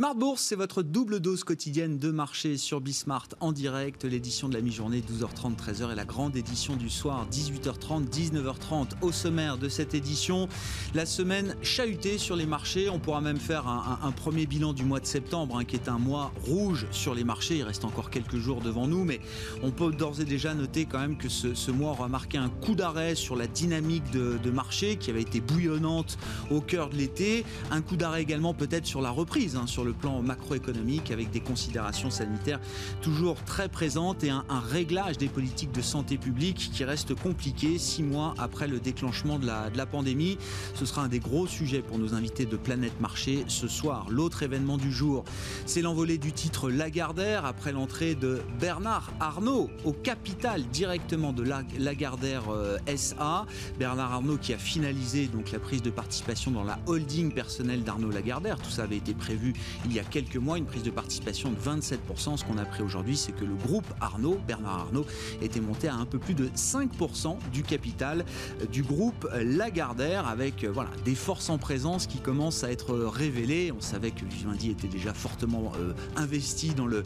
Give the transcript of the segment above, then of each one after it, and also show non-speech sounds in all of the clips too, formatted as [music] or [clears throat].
Smart Bourse, c'est votre double dose quotidienne de marché sur Bismart en direct. L'édition de la mi-journée 12h30, 13h et la grande édition du soir 18h30, 19h30 au sommaire de cette édition. La semaine chahutée sur les marchés. On pourra même faire un, premier bilan du mois de septembre hein, qui est un mois rouge sur les marchés. Il reste encore quelques jours devant nous, mais on peut d'ores et déjà noter quand même que ce, mois aura marqué un coup d'arrêt sur la dynamique de, marché qui avait été bouillonnante au cœur de l'été. Un coup d'arrêt également peut-être sur la reprise, hein, sur le plan macroéconomique, avec des considérations sanitaires toujours très présentes et un, réglage des politiques de santé publique qui reste compliqué six mois après le déclenchement de la, de la pandémie. Ce sera un des gros sujets pour nos invités de Planète Marché ce soir. L'autre événement du jour, c'est l'envolée du titre Lagardère après l'entrée de Bernard Arnault au capital directement de Lagardère euh, SA. Bernard Arnault qui a finalisé donc la prise de participation dans la holding personnelle d'Arnaud Lagardère. Tout ça avait été prévu il y a quelques mois, une prise de participation de 27%. Ce qu'on a appris aujourd'hui, c'est que le groupe Arnaud, Bernard Arnaud, était monté à un peu plus de 5% du capital euh, du groupe Lagardère, avec euh, voilà, des forces en présence qui commencent à être révélées. On savait que Vivendi était déjà fortement euh, investi dans le,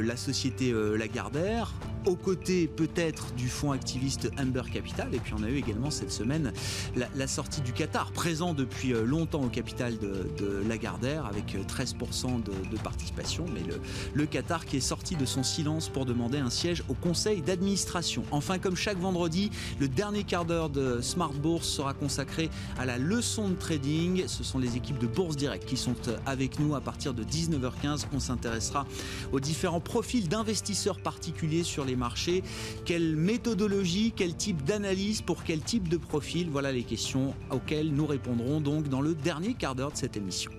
la société Lagardère, aux côtés peut-être du fonds activiste Amber Capital. Et puis on a eu également cette semaine la, sortie du Qatar, présent depuis longtemps au capital de, de Lagardère, avec 13% de, participation, mais le, Qatar qui est sorti de son silence pour demander un siège au conseil d'administration. Enfin, comme chaque vendredi, le dernier quart d'heure de Smart Bourse sera consacré à la leçon de trading. Ce sont les équipes de Bourse Direct qui sont avec nous à partir de 19h15. On s'intéressera aux différents profils d'investisseurs particuliers sur les marchés. Quelle méthodologie, quel type d'analyse pour quel type de profil? Voilà les questions auxquelles nous répondrons donc dans le dernier quart d'heure de cette émission.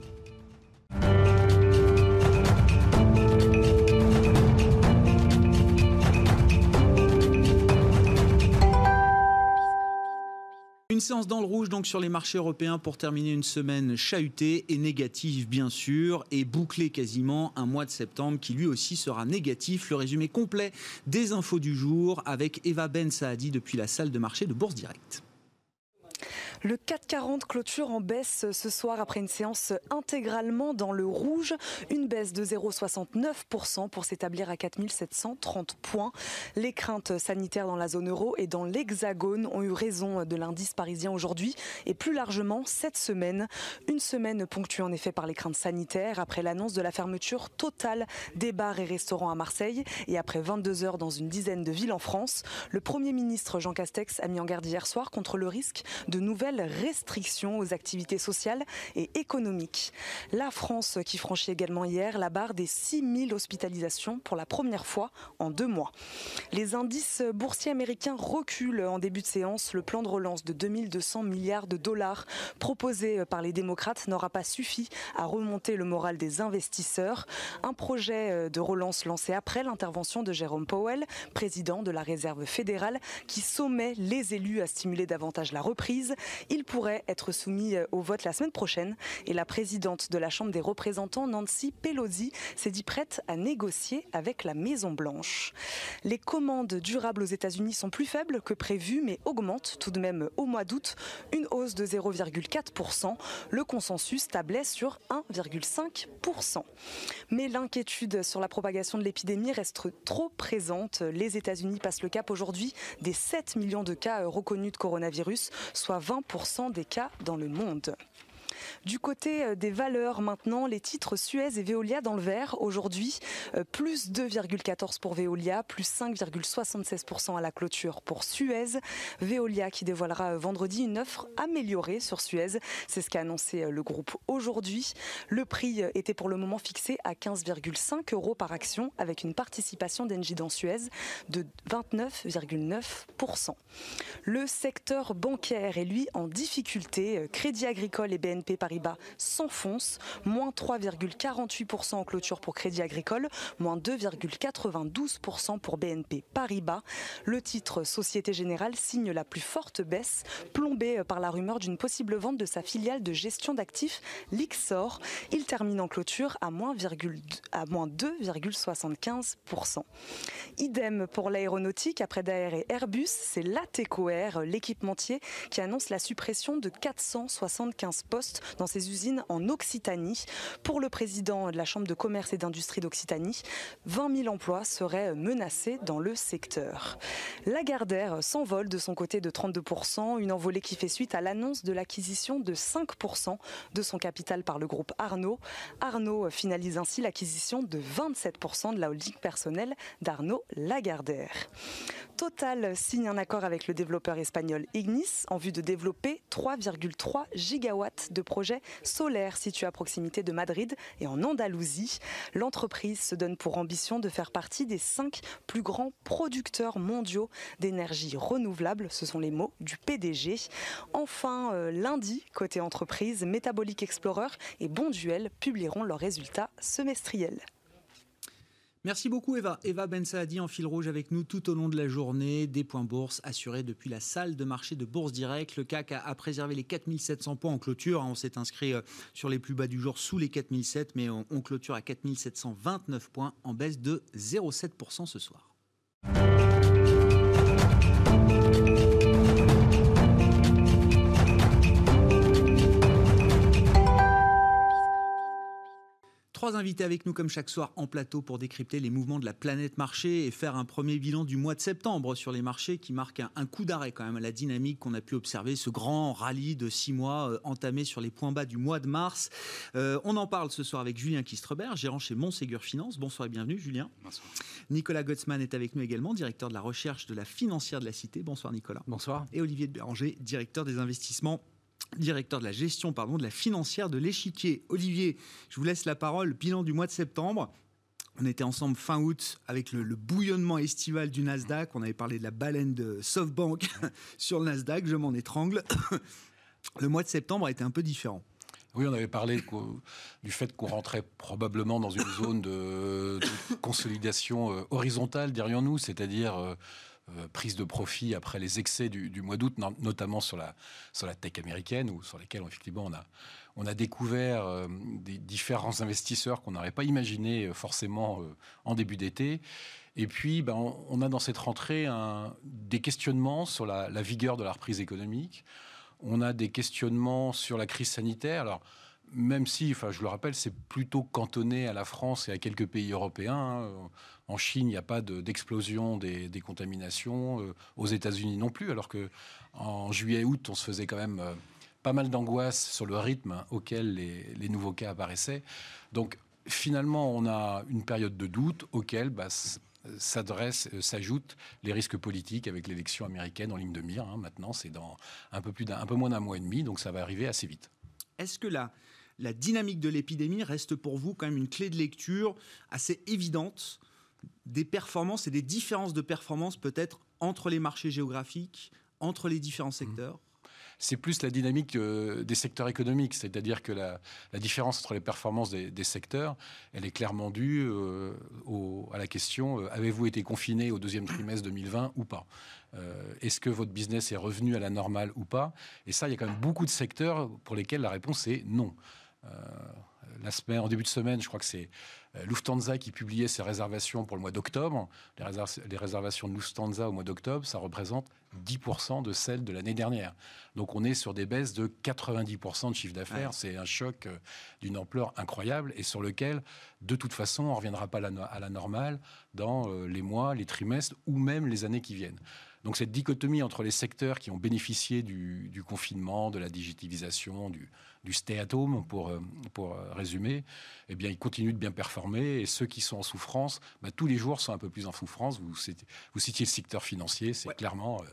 Une séance dans le rouge donc sur les marchés européens pour terminer une semaine chahutée et négative bien sûr et boucler quasiment un mois de septembre qui lui aussi sera négatif. Le résumé complet des infos du jour avec Eva Ben Saadi depuis la salle de marché de Bourse Directe. Le 440 clôture en baisse ce soir après une séance intégralement dans le rouge. Une baisse de 0,69% pour s'établir à 4730 points. Les craintes sanitaires dans la zone euro et dans l'hexagone ont eu raison de l'indice parisien aujourd'hui et plus largement cette semaine. Une semaine ponctuée en effet par les craintes sanitaires après l'annonce de la fermeture totale des bars et restaurants à Marseille et après 22 heures dans une dizaine de villes en France. Le Premier ministre Jean Castex a mis en garde hier soir contre le risque de nouvelles restrictions aux activités sociales et économiques. La France qui franchit également hier la barre des 6000 hospitalisations pour la première fois en deux mois. Les indices boursiers américains reculent en début de séance. Le plan de relance de 2200 milliards de dollars proposé par les démocrates n'aura pas suffi à remonter le moral des investisseurs. Un projet de relance lancé après l'intervention de Jérôme Powell, président de la Réserve fédérale, qui sommait les élus à stimuler davantage la reprise. Il pourrait être soumis euh, au vote la semaine prochaine et la présidente de la Chambre des représentants, Nancy Pelosi, s'est dit prête à négocier avec la Maison-Blanche. Les commandes durables aux États-Unis sont plus faibles que prévu, mais augmentent tout de même au mois d'août, une hausse de 0,4%. Le consensus tablait sur 1,5%. Mais l'inquiétude sur la propagation de l'épidémie reste trop présente. Les États-Unis passent le cap aujourd'hui des 7 millions de cas reconnus de coronavirus, soit 20 des cas dans le monde. Du côté euh, des valeurs maintenant, les titres Suez et Veolia dans le vert aujourd'hui, euh, plus 2,14 pour Veolia, plus 5,76% à la clôture pour Suez. Veolia qui dévoilera euh, vendredi une offre améliorée sur Suez. C'est ce qu'a annoncé le groupe aujourd'hui. Le prix était pour le moment fixé à 15,5 euros par action avec une participation d'Engie dans Suez de 29,9%. Le secteur bancaire est lui en difficulté. Crédit Agricole et BNP Paribas s'enfonce, moins 3,48% en clôture pour Crédit Agricole, moins 2,92% pour BNP Paribas. Le titre Société Générale signe la plus forte baisse, plombée par la rumeur d'une possible vente de sa filiale de gestion d'actifs, Lixor. Il termine en clôture à moins, moins 2,75%. Idem pour l'aéronautique, après Daer et Airbus, c'est l'Ateco Air, l'équipementier, qui annonce la suppression de 475 postes dans ses usines en Occitanie. Pour le président de la Chambre de commerce et d'industrie d'Occitanie, 20 000 emplois seraient menacés dans le secteur. Lagardère s'envole de son côté de 32%, une envolée qui fait suite à l'annonce de l'acquisition de 5% de son capital par le groupe Arnaud. Arnaud finalise ainsi l'acquisition de 27% de la holding personnelle d'Arnaud Lagardère. Total signe un accord avec le développeur espagnol Ignis en vue de développer 3,3 gigawatts de projets solaires situés à proximité de Madrid et en Andalousie. L'entreprise se donne pour ambition de faire partie des cinq plus grands producteurs mondiaux d'énergie renouvelable. Ce sont les mots du PDG. Enfin, euh, lundi, côté entreprise, Metabolic Explorer et Bonduel publieront leurs résultats semestriels. Merci beaucoup Eva. Eva Ben Saadi en fil rouge avec nous tout au long de la journée. Des points bourse assurés depuis la salle de marché de Bourse Direct. Le CAC a, préservé les 4700 points en clôture. On s'est inscrit euh, sur les plus bas du jour sous les 4700, mais on, on clôture à 4729 points en baisse de 0,7% ce soir. Trois invités avec nous comme chaque soir en plateau pour décrypter les mouvements de la planète marché et faire un premier bilan du mois de septembre sur les marchés qui marque un, coup d'arrêt quand même à la dynamique qu'on a pu observer, ce grand rallye de six mois euh, entamé sur les points bas du mois de mars. Euh, on en parle ce soir avec Julien Kistrebert, gérant chez Montségur Finance. Bonsoir et bienvenue Julien. Bonsoir. Nicolas Gottsman est avec nous également, directeur de la recherche de la financière de la Cité. Bonsoir Nicolas. Bonsoir. Et Olivier de Béranger, directeur des investissements directeur de la gestion pardon, de la financière de l'échiquier. Olivier, je vous laisse la parole. Bilan du mois de septembre. On était ensemble fin août avec le, bouillonnement estival du Nasdaq. On avait parlé de la baleine de SoftBank [laughs] sur le Nasdaq. Je m'en étrangle. [coughs] Le mois de septembre a été un peu différent. Oui, on avait parlé du fait qu'on rentrait probablement dans une zone de, consolidation euh, horizontale, dirions-nous, c'est-à-dire euh, prise de profit après les excès du, mois d'août, notamment sur la, sur la tech américaine, ou sur lesquels effectivement on a, on a découvert euh, des différents investisseurs qu'on n'aurait pas imaginé euh, forcément en début d'été. Et puis, ben, on, a dans cette rentrée un, des questionnements sur la, la, vigueur de la reprise économique. On a des questionnements sur la crise sanitaire. Alors, même si, enfin, je le rappelle, c'est plutôt cantonné à la France et à quelques pays européens. Hein. En Chine, il n'y a pas d'explosion des, contaminations. Euh, aux États-Unis non plus, alors que en juillet-août, on se faisait quand même euh, pas mal d'angoisse sur le rythme auquel les, nouveaux cas apparaissaient. Donc, finalement, on a une période de doute auquel bah, euh, s'ajoutent les risques politiques avec l'élection américaine en ligne de mire. Hein. Maintenant, c'est dans un peu, plus d'un, un peu moins d'un mois et demi, donc ça va arriver assez vite. Est-ce que la, la dynamique de l'épidémie reste pour vous quand même une clé de lecture assez évidente des performances et des différences de performance peut-être entre les marchés géographiques, entre les différents mmh. secteurs? C'est plus la dynamique euh, des secteurs économiques, c'est-à-dire que la, différence entre les performances des, secteurs, elle est clairement due euh, à la question euh, avez-vous été confiné au deuxième trimestre 2020 ou pas? Est-ce que votre business est revenu à la normale ou pas? Et ça, il y a quand même beaucoup de secteurs pour lesquels la réponse est non. La semaine, en début de semaine, je crois que c'est euh, Lufthansa qui publiait ses réservations pour le mois d'octobre. Les, réservations de Lufthansa au mois d'octobre, ça représente 10% de celles de l'année dernière. Donc on est sur des baisses de 90% de chiffre d'affaires. C'est un choc euh, d'une ampleur incroyable et sur lequel, de toute façon, on ne reviendra pas à la, normale dans euh, les mois, les trimestres ou même les années qui viennent. Donc cette dichotomie entre les secteurs qui ont bénéficié du, confinement, de la digitalisation, du, stay at home, pour, euh, pour euh, résumer, eh bien, ils continuent de bien performer. Et ceux qui sont en souffrance, bah, tous les jours sont un peu plus en souffrance. Vous, vous citiez le secteur financier, c'est clairement... Euh,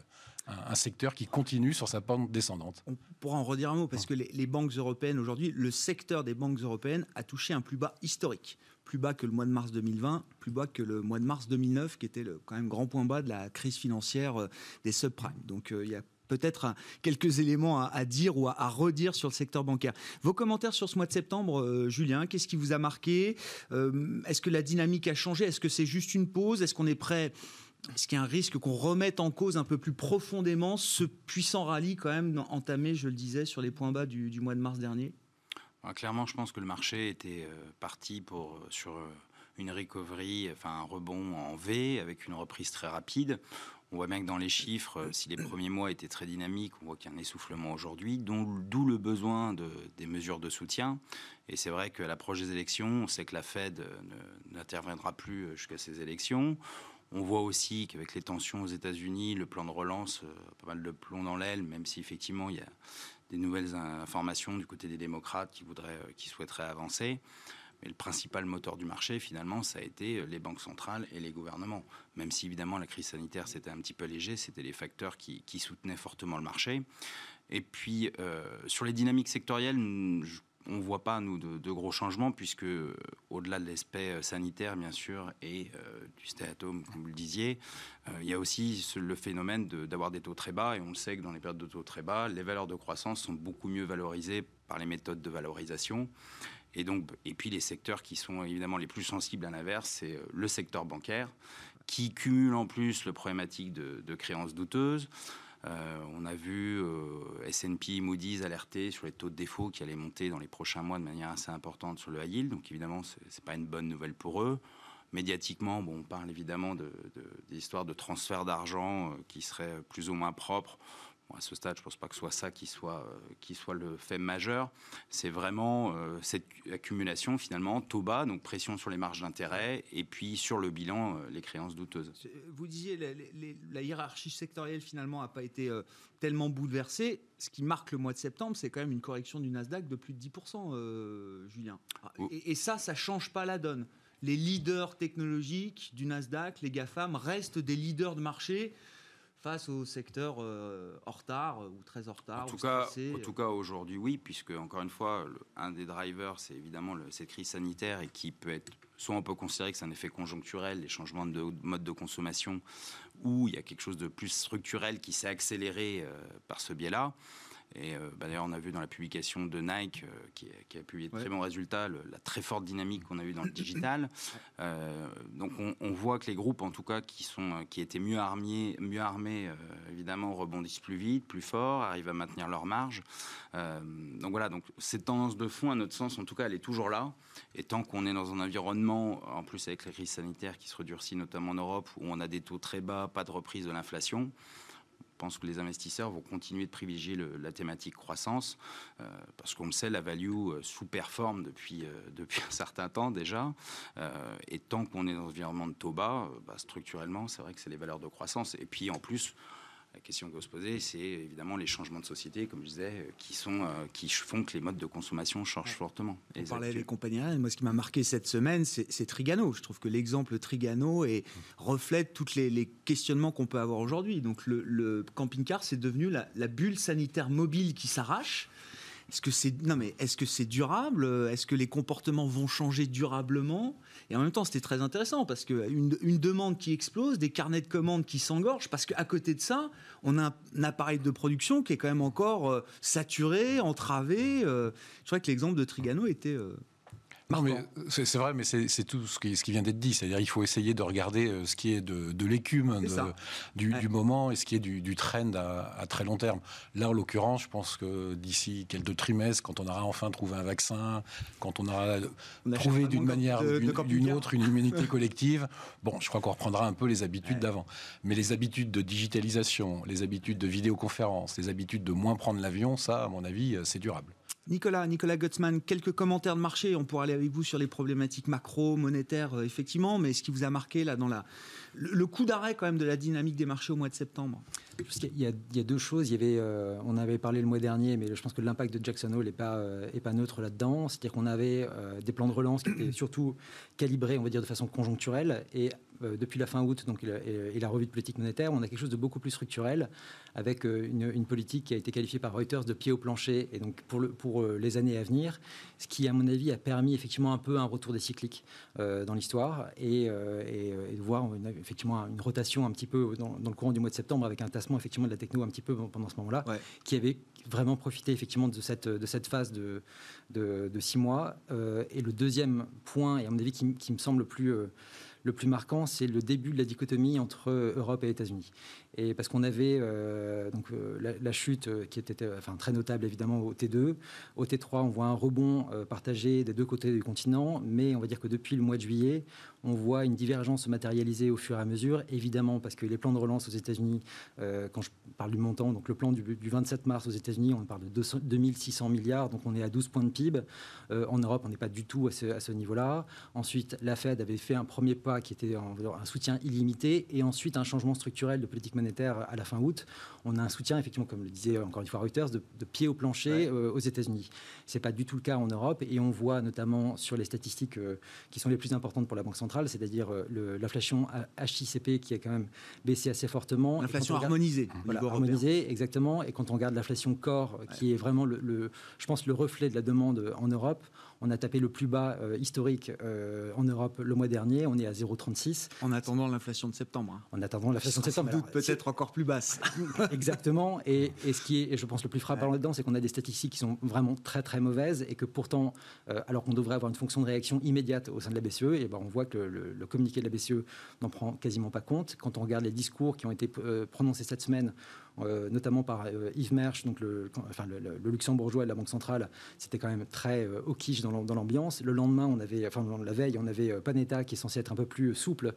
un, secteur qui continue sur sa pente descendante. On pourra en redire un mot parce que les banques européennes aujourd'hui, le secteur des banques européennes a touché un plus bas historique plus bas que le mois de mars 2020, plus bas que le mois de mars 2009, qui était le quand même grand point bas de la crise financière euh, des subprimes. Donc euh, il y a peut-être quelques éléments à, dire ou à, redire sur le secteur bancaire. Vos commentaires sur ce mois de septembre, euh, Julien, qu'est-ce qui vous a marqué? Est-ce que la dynamique a changé? Est-ce que c'est juste une pause? Est-ce qu'on est prêt? Est-ce qu'il y a un risque qu'on remette en cause un peu plus profondément ce puissant rallye quand même entamé, je le disais, sur les points bas du mois de mars dernier? Clairement, je pense que le marché était euh, parti pour, euh, sur euh, une recovery, enfin un rebond en V avec une reprise très rapide. On voit bien que dans les chiffres, si les premiers mois étaient très dynamiques, on voit qu'il y a un essoufflement aujourd'hui, d'où le besoin de, des mesures de soutien. Et c'est vrai qu'à l'approche des élections, on sait que la Fed n'interviendra plus jusqu'à ces élections. On voit aussi qu'avec les tensions aux États-Unis, le plan de relance, pas mal de plomb dans l'aile, même si effectivement il y a des nouvelles informations du côté des démocrates qui, voudraient, qui souhaiteraient avancer. Mais le principal moteur du marché, finalement, ça a été euh, les banques centrales et les gouvernements. Même si, évidemment, la crise sanitaire, c'était un petit peu léger, c'était les facteurs qui, soutenaient fortement le marché. Et puis, euh, sur les dynamiques sectorielles, on ne voit pas, nous, de, gros changements, puisque, euh, au-delà de l'aspect sanitaire, bien sûr, et du stay at home, comme vous le disiez, il y a aussi le phénomène d'avoir des taux très bas, et on le sait que dans les périodes de taux très bas, les valeurs de croissance sont beaucoup mieux valorisées par les méthodes de valorisation. Et, donc, et puis les secteurs qui sont évidemment les plus sensibles à l'inverse, c'est euh, le secteur bancaire, qui cumule en plus le problématique de, créances douteuses. Euh, on a vu euh, S&P, Moody's alerter sur les taux de défaut qui allaient monter dans les prochains mois de manière assez importante sur le high. Donc évidemment, ce n'est pas une bonne nouvelle pour eux. Médiatiquement, on parle évidemment de, de, de transfert d'argent qui seraient plus ou moins propres à ce stade, je ne pense pas que ce soit ça qui soit, euh, qui soit le fait majeur. C'est vraiment euh, cette accumulation, finalement, taux bas, donc pression sur les marges d'intérêt, et puis sur le bilan, euh, les créances douteuses. Vous disiez, la, la hiérarchie sectorielle, finalement, n'a pas été tellement bouleversée. Ce qui marque le mois de septembre, c'est quand même une correction du Nasdaq de plus de 10%, Julien. Et, et, ça, ça ne change pas la donne. Les leaders technologiques du Nasdaq, les GAFAM, restent des leaders de marché face au secteur euh, en retard ou très en retard En tout, cas, en tout cas, aujourd'hui, oui, puisque, encore une fois, un des drivers, c'est évidemment le, cette crise sanitaire et qui peut être, soit on peut considérer que c'est un effet conjoncturel, les changements de mode de consommation, ou il y a quelque chose de plus structurel qui s'est accéléré euh, par ce biais-là. Et euh, bah, d'ailleurs, on a vu dans la publication de Nike, euh, qui, a publié de très bons résultats, la très forte dynamique qu'on a eue dans le [coughs] digital. Euh, donc, on, voit que les groupes, en tout cas, qui, sont, qui étaient mieux armés, mieux armés évidemment, rebondissent plus vite, plus fort, arrivent à maintenir leur marge. donc voilà, donc cette tendance de fond, à notre sens, en tout cas, elle est toujours là. Et tant qu'on est dans un environnement, en plus avec la crise sanitaire qui se redurcit notamment en Europe, où on a des taux très bas, pas de reprise de l'inflation, je pense que les investisseurs vont continuer de privilégier la thématique croissance, euh, parce qu'on le sait, la value euh, sous-performe depuis, euh, [laughs] depuis un certain temps déjà. et tant qu'on est dans un environnement de taux bas, bah, structurellement, c'est vrai que c'est les valeurs de croissance. Et puis en plus, la question qu'on se poser, c'est évidemment les changements de société, comme je disais, euh, qui, sont, euh, qui font que les modes de consommation changent fortement. On parlait des compagnies aériennes. Moi, ce qui m'a marqué cette semaine, c'est Trigano. Je trouve que l'exemple Trigano est, reflète tous les, questionnements qu'on peut avoir aujourd'hui. Donc, le, camping-car, c'est devenu la, la bulle sanitaire mobile qui s'arrache. Est-ce que c'est non mais est-ce que c'est durable? Est-ce que les comportements vont changer durablement? Et en même temps, c'était très intéressant parce que une, demande qui explose, des carnets de commandes qui s'engorgent, parce qu'à côté de ça, on a un, appareil de production qui est quand même encore euh, saturé, entravé. Euh. je crois que l'exemple de Trigano était euh, non, mais c'est vrai, mais c'est tout ce qui, ce qui vient d'être dit. C'est-à-dire il faut essayer de regarder euh, ce qui est de, l'écume du, moment et ce qui est du, trend à, très long terme. Là, en l'occurrence, je pense que d'ici quelques trimestres, quand on aura enfin trouvé un vaccin, quand on aura trouvé d'une manière ou d'une autre une immunité [laughs] collective, bon, je crois qu'on reprendra un peu les habitudes d'avant. Mais les habitudes de digitalisation, les habitudes de vidéoconférence, les habitudes de moins prendre l'avion, ça, à mon avis, euh, c'est durable. Nicolas, Nicolas quelques commentaires de marché. On pourra aller avec vous sur les problématiques macro, monétaires, euh, effectivement, mais ce qui vous a marqué là dans la, le, coup d'arrêt quand même de la dynamique des marchés au mois de septembre? Il y, a, il y, a, deux choses. Avait, euh, on avait parlé le mois dernier, mais je pense que l'impact de Jackson Hole n'est pas, euh, pas neutre là-dedans. C'est-à-dire qu'on avait des plans de relance qui étaient surtout calibrés, on va dire, de façon conjoncturelle. Et depuis la fin août, donc, et, la revue de politique monétaire, on a quelque chose de beaucoup plus structurel, avec une, une, politique qui a été qualifiée par Reuters de pied au plancher. Et donc, pour, le, pour euh, les années à venir, ce qui, à mon avis, a permis effectivement un peu un retour des cycliques euh, dans l'histoire et, euh, et, de voir effectivement une rotation un petit peu dans, le courant du mois de septembre avec un tassement effectivement de la techno un petit peu pendant ce moment-là, qui avait vraiment profité effectivement de cette, de cette phase de, de, six mois. et le deuxième point, et à mon avis qui, qui me semble le plus le plus marquant, c'est le début de la dichotomie entre Europe et États-Unis. Et parce qu'on avait donc, la, chute qui était enfin, très notable évidemment au T2. Au T3, on voit un rebond partagé des deux côtés du continent, mais on va dire que depuis le mois de juillet, on voit une divergence se matérialiser au fur et à mesure, évidemment parce que les plans de relance aux États-Unis, quand je parle du montant, donc le plan du, 27 mars aux États-Unis, on parle de 2600 milliards, donc on est à 12 points de PIB. en Europe, on n'est pas du tout à ce, niveau-là. Ensuite, la Fed avait fait un premier pas qui était un soutien illimité et ensuite un changement structurel de politique monétaire à la fin août. On a un soutien, effectivement, comme le disait encore une fois Reuters, de, pied au plancher euh, aux États-Unis. Ce n'est pas du tout le cas en Europe et on voit notamment sur les statistiques euh, qui sont les plus importantes pour la Banque centrale, c'est-à-dire euh, l'inflation HICP qui a quand même baissé assez fortement. L'inflation harmonisée. Voilà, harmonisée, exactement. Et quand on regarde l'inflation corps, qui est vraiment, le, je pense, le reflet de la demande en Europe, on a tapé le plus bas euh, historique euh, en Europe le mois dernier. On est à 0,36. En attendant l'inflation de septembre. Hein. En attendant l'inflation de septembre. Peut-être encore plus basse. [laughs] Exactement. Et, ce qui est, je pense, le plus frappant là-dedans, c'est qu'on a des statistiques qui sont vraiment très très mauvaises et que pourtant, euh, alors qu'on devrait avoir une fonction de réaction immédiate au sein de la BCE, et ben on voit que le, communiqué de la BCE n'en prend quasiment pas compte. Quand on regarde les discours qui ont été prononcés cette semaine notamment par euh, Yves Mersch, donc le, enfin, le, luxembourgeois de la Banque centrale, c'était quand même très euh, au quiche dans l'ambiance. Le lendemain, on avait, enfin la veille, on avait Panetta qui est censé être un peu plus souple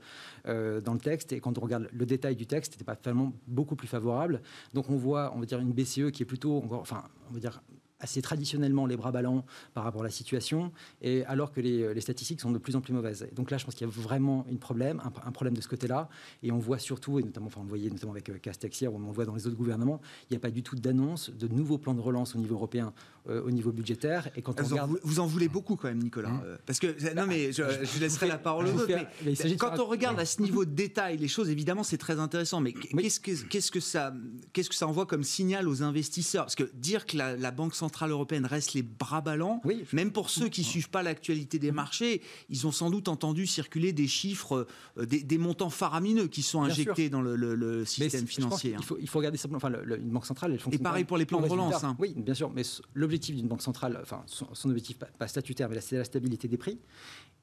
dans le texte. Et quand on regarde le détail du texte, c'était pas tellement beaucoup plus favorable. Donc on voit, on va dire, une BCE qui est plutôt, encore, enfin, on va dire assez traditionnellement les bras ballants par rapport à la situation, et alors que les, statistiques sont de plus en plus mauvaises. donc là, je pense qu'il y a vraiment un problème, un, problème de ce côté-là, et on voit surtout, et notamment, enfin, on le voyait notamment avec euh, Castex hier, ou on le voit dans les autres gouvernements, il n'y a pas du tout d'annonce de nouveaux plans de relance au niveau européen, euh, au niveau budgétaire. Et quand on vous, regarde... en, vous en voulez beaucoup quand même, Nicolas, mmh. euh, parce que non, mais je, je laisserai la parole aux autres. Mais, quand on regarde à ce niveau de [laughs] détail les choses, évidemment, c'est très intéressant. Mais qu'est-ce que qu'est-ce que ça qu'est-ce que ça envoie comme signal aux investisseurs? Parce que dire que la, la Banque centrale européenne reste les bras ballants. Même pour ceux qui ne suivent pas l'actualité des marchés, ils ont sans doute entendu circuler des chiffres, euh, des, montants faramineux qui sont injectés dans le, système financier. Hein. Il, faut, il, faut, regarder simplement, enfin, une banque centrale, elle fonctionne. Et pareil pour les plans de relance. Hein. Oui, bien sûr, mais l'objectif d'une banque centrale, enfin, son, objectif pas, statutaire, mais c'est la stabilité des prix.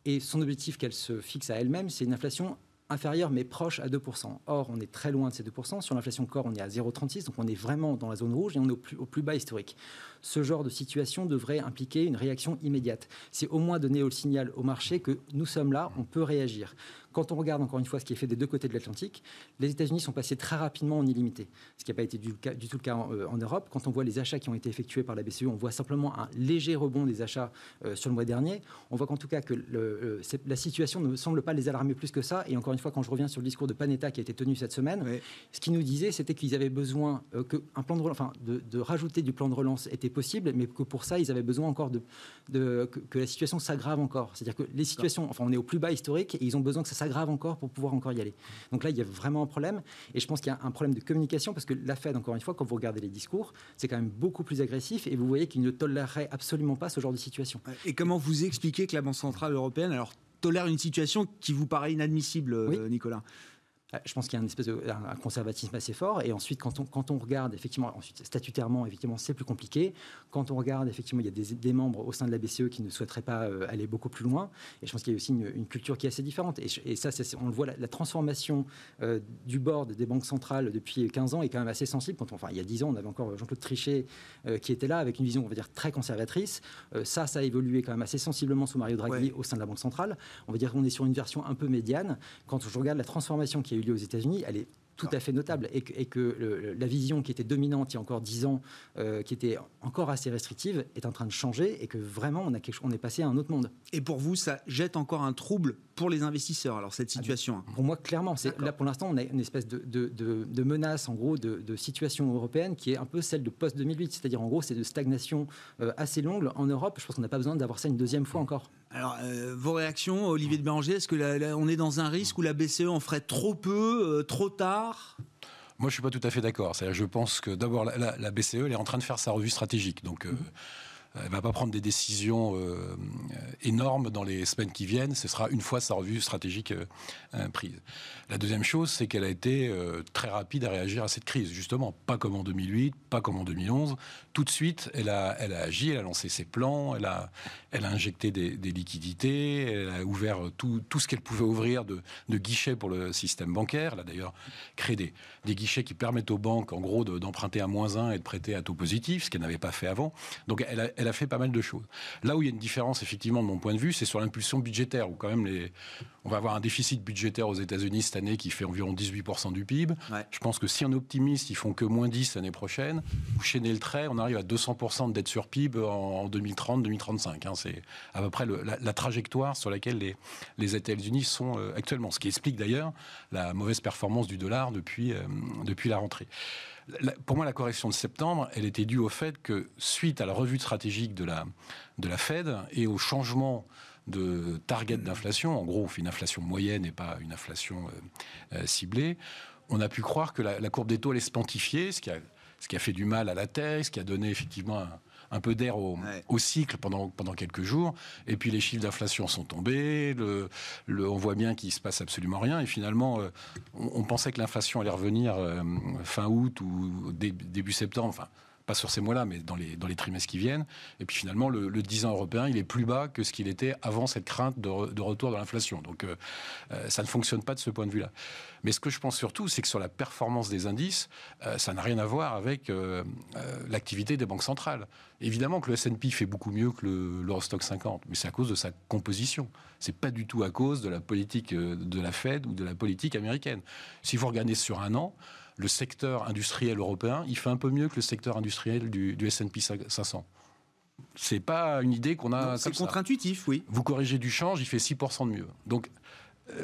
Et son objectif qu'elle se fixe à elle-même, c'est une inflation inférieure mais proche à 2%. Or, on est très loin de ces 2%. Sur l'inflation corps, on est à 0,36, donc on est vraiment dans la zone rouge et on est au plus, au plus bas historique ce genre de situation devrait impliquer une réaction immédiate. C'est au moins donner le signal au marché que nous sommes là, on peut réagir. Quand on regarde encore une fois ce qui est fait des deux côtés de l'Atlantique, les États-Unis sont passés très rapidement en illimité, ce qui n'a pas été du, tout le cas euh, en, Europe. Quand on voit les achats qui ont été effectués par la BCE, on voit simplement un léger rebond des achats euh, sur le mois dernier. On voit qu'en tout cas que euh, la situation ne semble pas les alarmer plus que ça. Et encore une fois, quand je reviens sur le discours de Panetta qui a été tenu cette semaine, ce qu'il nous disait, c'était qu'ils avaient besoin que un plan de, enfin, de, de rajouter du plan de relance était possible, mais que pour ça, ils avaient besoin encore de, de que, la situation s'aggrave encore. C'est-à-dire que les situations, enfin, on est au plus bas historique et ils ont besoin que ça s'aggrave encore pour pouvoir encore y aller. Donc là, il y a vraiment un problème. Et je pense qu'il y a un problème de communication parce que la Fed, encore une fois, quand vous regardez les discours, c'est quand même beaucoup plus agressif et vous voyez qu'ils ne toléreraient absolument pas ce genre de situation. Et comment vous expliquez que la Banque Centrale Européenne, alors, tolère une situation qui vous paraît inadmissible, euh, Nicolas? Je pense qu'il y a une espèce de un conservatisme assez fort. Et ensuite, quand on, quand on regarde, effectivement, ensuite, statutairement, effectivement, c'est plus compliqué. Quand on regarde, effectivement, il y a des, des, membres au sein de la BCE qui ne souhaiteraient pas euh, aller beaucoup plus loin. Et je pense qu'il y a aussi une, culture qui est assez différente. Et, ça, on le voit, la, transformation euh, du board des banques centrales depuis 15 ans est quand même assez sensible. Quand enfin, il y a 10 ans, on avait encore Jean-Claude Trichet qui était là avec une vision, on va dire, très conservatrice. ça, ça a évolué quand même assez sensiblement sous Mario Draghi au sein de la Banque centrale. On va dire qu'on est sur une version un peu médiane. Quand je regarde la transformation qui a eu aux États-Unis, elle est tout à fait notable et que, la vision qui était dominante il y a encore dix ans, euh, qui était encore assez restrictive, est en train de changer et que vraiment on, a quelque, on est passé à un autre monde. Et pour vous, ça jette encore un trouble pour les investisseurs, alors cette ah, situation hein? Pour moi, clairement, c'est, là pour l'instant, on a une espèce de, de, menace, en gros, de, situation européenne qui est un peu celle de post-2008, c'est-à-dire en gros, c'est de stagnation euh, assez longue en Europe. Je pense qu'on n'a pas besoin d'avoir ça une deuxième fois encore. Alors, euh, vos réactions, Olivier de Béranger, est-ce que on est dans un risque où la BCE en ferait trop peu, euh, trop tard? Moi, je suis pas tout à fait d'accord. Je pense que d'abord, la, BCE, elle est en train de faire sa revue stratégique. Donc, elle va pas prendre des décisions énormes dans les semaines qui viennent. Ce sera une fois sa revue stratégique prise. La deuxième chose, c'est qu'elle a été très rapide à réagir à cette crise. Justement, pas comme en 2008, pas comme en 2011. Tout de suite, elle a, elle a agi, elle a lancé ses plans, elle a, elle a injecté des, liquidités, elle a ouvert tout, tout ce qu'elle pouvait ouvrir de, de, guichets pour le système bancaire. Elle a d'ailleurs créé des, des, guichets qui permettent aux banques, en gros, d'emprunter à moins 1 et de prêter à taux positif, ce qu'elle n'avait pas fait avant. Donc, elle a, elle a, fait pas mal de choses. Là où il y a une différence, effectivement, de mon point de vue, c'est sur l'impulsion budgétaire, où quand même les, on va avoir un déficit budgétaire aux États-Unis cette année qui fait environ 18% du PIB. Je pense que si on optimiste, ils font que moins 10 l'année prochaine. Vous chaînez le trait, on arrive à 200% de dette sur PIB en 2030-2035. Hein. C'est à peu près la, trajectoire sur laquelle les, les États-Unis sont euh, actuellement. Ce qui explique d'ailleurs la mauvaise performance du dollar depuis, euh, depuis la rentrée. pour moi, la correction de septembre, elle était due au fait que, suite à la revue stratégique de la, de la Fed et au changement de target d'inflation, en gros, une inflation moyenne et pas une inflation euh, ciblée, on a pu croire que la, courbe des taux allait se ce qui, a, ce qui a fait du mal à la Terre, ce qui a donné effectivement un, un peu d'air au, cycle pendant, pendant quelques jours. Et puis les chiffres d'inflation sont tombés. Le, on voit bien qu'il se passe absolument rien. Et finalement, euh, on, pensait que l'inflation allait revenir euh, fin août ou début septembre. Enfin, pas sur ces mois-là, mais dans les, dans les trimestres qui viennent. Et puis finalement, le, 10 ans européen, il est plus bas que ce qu'il était avant cette crainte de, retour de l'inflation. Donc euh, euh, ça ne fonctionne pas de ce point de vue-là. Mais ce que je pense surtout, c'est que sur la performance des indices, euh, ça n'a rien à voir avec l'activité des banques centrales. Évidemment que le S&P fait beaucoup mieux que l'Eurostock 50, mais c'est à cause de sa composition. C'est pas du tout à cause de la politique de la Fed ou de la politique américaine. Si vous regardez sur un an, le secteur industriel européen, il fait un peu mieux que le secteur industriel du, du S&P 500. C'est pas une idée qu'on a. C'est contre-intuitif, oui. Vous corrigez du change, il fait 6% de mieux. Donc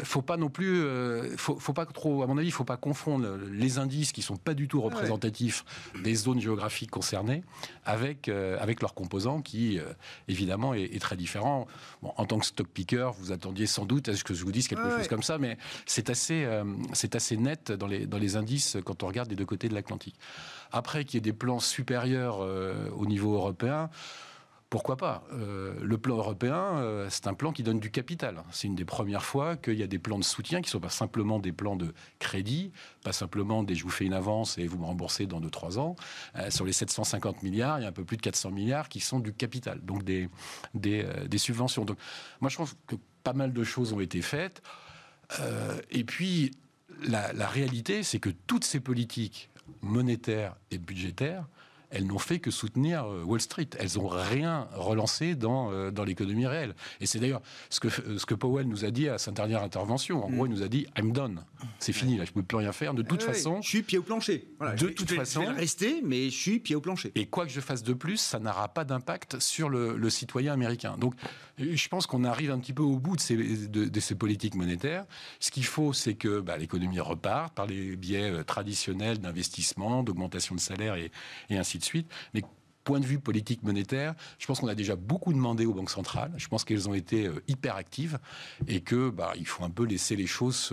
faut pas non plus, euh, faut, pas trop, à mon avis, il faut pas confondre les indices qui sont pas du tout représentatifs des zones géographiques concernées avec euh, avec leurs composants qui évidemment est, très différent. en tant que stock picker, vous attendiez sans doute à ce que je vous dise quelque chose comme ça, mais c'est assez c'est assez net dans les dans les indices quand on regarde les deux côtés de l'Atlantique. Après qu'il y ait des plans supérieurs au niveau européen. Pourquoi pas? Euh, Le plan européen, euh, c'est un plan qui donne du capital. C'est une des premières fois qu'il y a des plans de soutien qui ne sont pas simplement des plans de crédit, pas simplement des je vous fais une avance et vous me remboursez dans 2-3 ans. Euh, sur les 750 milliards, il y a un peu plus de 400 milliards qui sont du capital, donc des, des, subventions. Donc moi, je pense que pas mal de choses ont été faites. et puis, la, la réalité, c'est que toutes ces politiques monétaires et budgétaires elles n'ont fait que soutenir euh, Wall Street. Elles n'ont rien relancé dans, euh, dans l'économie réelle. Et c'est d'ailleurs ce que, ce que Powell nous a dit à sa dernière intervention. En gros, il nous a dit I'm done. C'est fini, là, je ne peux plus rien faire. De toute façon. Je suis pied au plancher. de toute façon. Je vais rester, mais je suis pied au plancher. Et quoi que je fasse de plus, ça n'aura pas d'impact sur le, le, citoyen américain. Donc, je pense qu'on arrive un petit peu au bout de ces, de, ces politiques monétaires. Ce qu'il faut, c'est que bah, l'économie reparte par les biais euh, traditionnels d'investissement, d'augmentation de salaire et, et ainsi de suite. Mais point de vue politique monétaire, je pense qu'on a déjà beaucoup demandé aux banques centrales. Je pense qu'elles ont été euh, hyper actives et que bah, il faut un peu laisser les choses.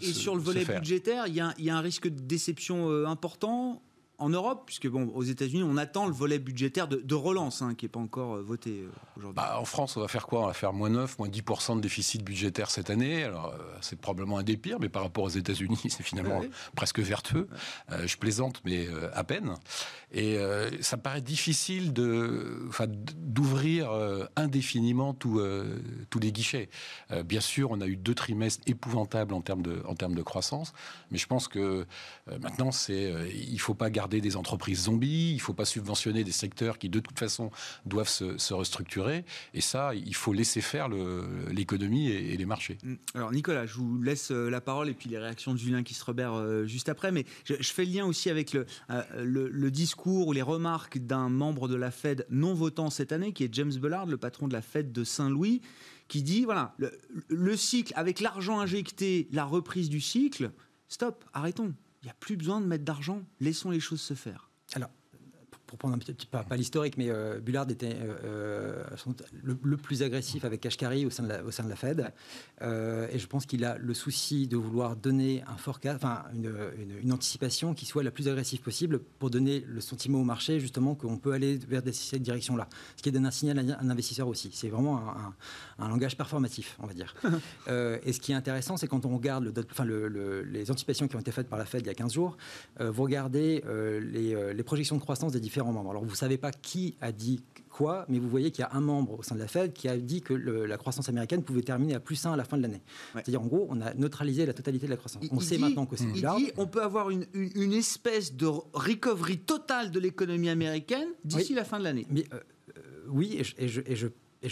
et sur le volet budgétaire, il y, y, a un risque de déception euh, important? En Europe, puisque bon, aux États-Unis, on attend le volet budgétaire de, relance hein, qui n'est pas encore euh, voté euh, aujourd'hui. Bah, en France, on va faire quoi? On va faire moins 9, moins 10% de déficit budgétaire cette année. Alors, euh, c'est probablement un des pires, mais par rapport aux États-Unis, [laughs] c'est finalement presque vertueux. je plaisante, mais à peine. Et ça paraît difficile de, d'ouvrir indéfiniment tous les guichets. bien sûr, on a eu deux trimestres épouvantables en termes de, en termes de croissance, mais je pense que maintenant, c'est, il faut pas garder des entreprises zombies, il ne faut pas subventionner des secteurs qui de toute façon doivent se, restructurer. Et ça, il faut laisser faire l'économie et, les marchés. Mm. Alors Nicolas, je vous laisse euh, la parole et puis les réactions de Julien qui se rebère euh, juste après. Mais je, fais le lien aussi avec euh, le, discours ou les remarques d'un membre de la Fed non votant cette année, qui est James Bullard, le patron de la Fed de Saint-Louis qui dit voilà, le cycle, avec l'argent injecté, la reprise du cycle, stop, arrêtons. Il n'y a plus besoin de mettre d'argent. Laissons les choses se faire. Pour prendre un petit pas, pas l'historique, mais Bullard était le, plus agressif avec Kashkari au sein de la, au sein de la Fed. et je pense qu'il a le souci de vouloir donner un forecast, enfin une, une, anticipation qui soit la plus agressive possible pour donner le sentiment au marché justement qu'on peut aller vers cette direction-là. Ce qui donne un signal à un investisseur aussi. C'est vraiment un, un, langage performatif, on va dire. [laughs] et ce qui est intéressant, c'est quand on regarde le, enfin, le, les anticipations qui ont été faites par la Fed il y a 15 jours, vous regardez les, les projections de croissance des différents membres. Alors vous ne savez pas qui a dit quoi, mais vous voyez qu'il y a un membre au sein de la Fed qui a dit que la croissance américaine pouvait terminer à plus 1 à la fin de l'année. C'est-à-dire, en gros, on a neutralisé la totalité de la croissance. on sait maintenant que c'est Il dit on peut avoir une, une, espèce de recovery totale de l'économie américaine d'ici la fin de l'année. Mais euh, euh, oui, et je, et je et je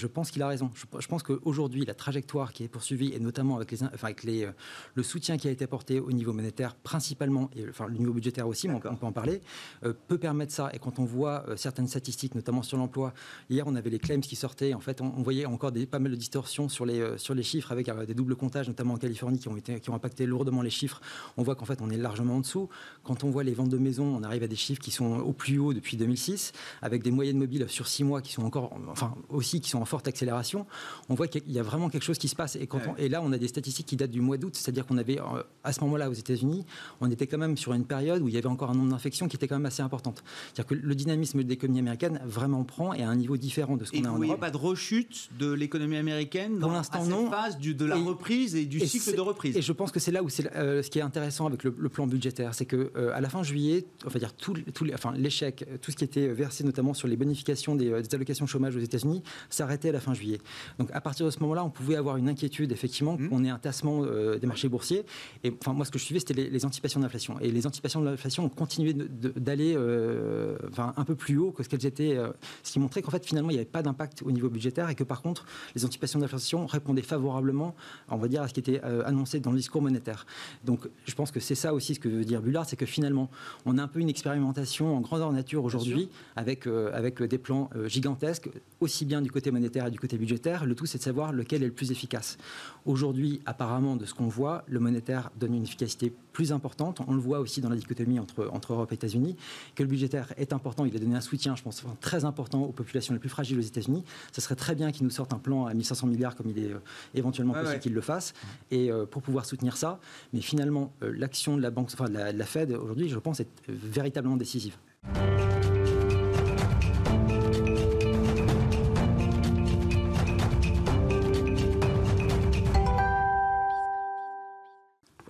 pense qu'il a raison. Je, pense qu'aujourd'hui, la trajectoire qui est poursuivie, et notamment avec, les, enfin avec les, euh, le soutien qui a été apporté au niveau monétaire, principalement, et enfin, le niveau budgétaire aussi, on, on, peut en parler, euh, peut permettre ça. Et quand on voit euh, certaines statistiques, notamment sur l'emploi, hier, on avait les claims qui sortaient. En fait, on, voyait encore des, pas mal de distorsions sur les, sur les chiffres, avec des doubles comptages, notamment en Californie, qui ont, été, qui ont impacté lourdement les chiffres. On voit qu'en fait, on est largement en dessous. Quand on voit les ventes de maisons, on arrive à des chiffres qui sont au plus haut depuis 2006, avec des moyennes mobiles sur six mois qui sont encore, enfin, aussi, qui sont en forte accélération, on voit qu'il y a vraiment quelque chose qui se passe. Et, quand et là, on a des statistiques qui datent du mois d'août, c'est-à-dire qu'on avait, euh, à ce moment-là, aux États-Unis, on était quand même sur une période où il y avait encore un nombre d'infections qui était quand même assez importante. C'est-à-dire que le dynamisme de l'économie américaine vraiment prend et à un niveau différent de ce qu'on a en Europe. Il n'y a pas de rechute de l'économie américaine dans l'instant non. phase du, de la reprise et du cycle de reprise? Et je pense que c'est là où c'est euh, ce qui est intéressant avec le, plan budgétaire, c'est que euh, à la fin juillet, on dire tout, enfin l'échec, tout ce qui était versé notamment sur les bonifications des, des allocations chômage aux États-Unis à la fin juillet. Donc à partir de ce moment-là, on pouvait avoir une inquiétude effectivement mmh. qu'on ait un tassement euh, des marchés boursiers. Et enfin moi ce que je suivais c'était les, anticipations d'inflation. Et les anticipations de l'inflation ont continué d'aller euh, enfin, un peu plus haut que ce qu'elles étaient, euh, ce qui montrait qu'en fait finalement il n'y avait pas d'impact au niveau budgétaire et que par contre les anticipations d'inflation répondaient favorablement, on va dire, à ce qui était annoncé dans le discours monétaire. Donc je pense que c'est ça aussi ce que veut dire Bullard, c'est que finalement on a un peu une expérimentation en grandeur nature aujourd'hui avec, avec des plans gigantesques, aussi bien du côté monétaire et du côté budgétaire le tout, c'est de savoir lequel est le plus efficace. Aujourd'hui, apparemment, de ce qu'on voit, le monétaire donne une efficacité plus importante. On le voit aussi dans la dichotomie entre, entre Europe et États-Unis, que le budgétaire est important. Il a donné un soutien, je pense, très important aux populations les plus fragiles aux États-Unis. Ce serait très bien qu'il nous sorte un plan à 1500 milliards, comme il est euh, éventuellement possible qu'il le fasse, et euh, pour pouvoir soutenir ça. Mais finalement, euh, l'action de la banque, enfin, de la Fed aujourd'hui, je pense, est véritablement décisive.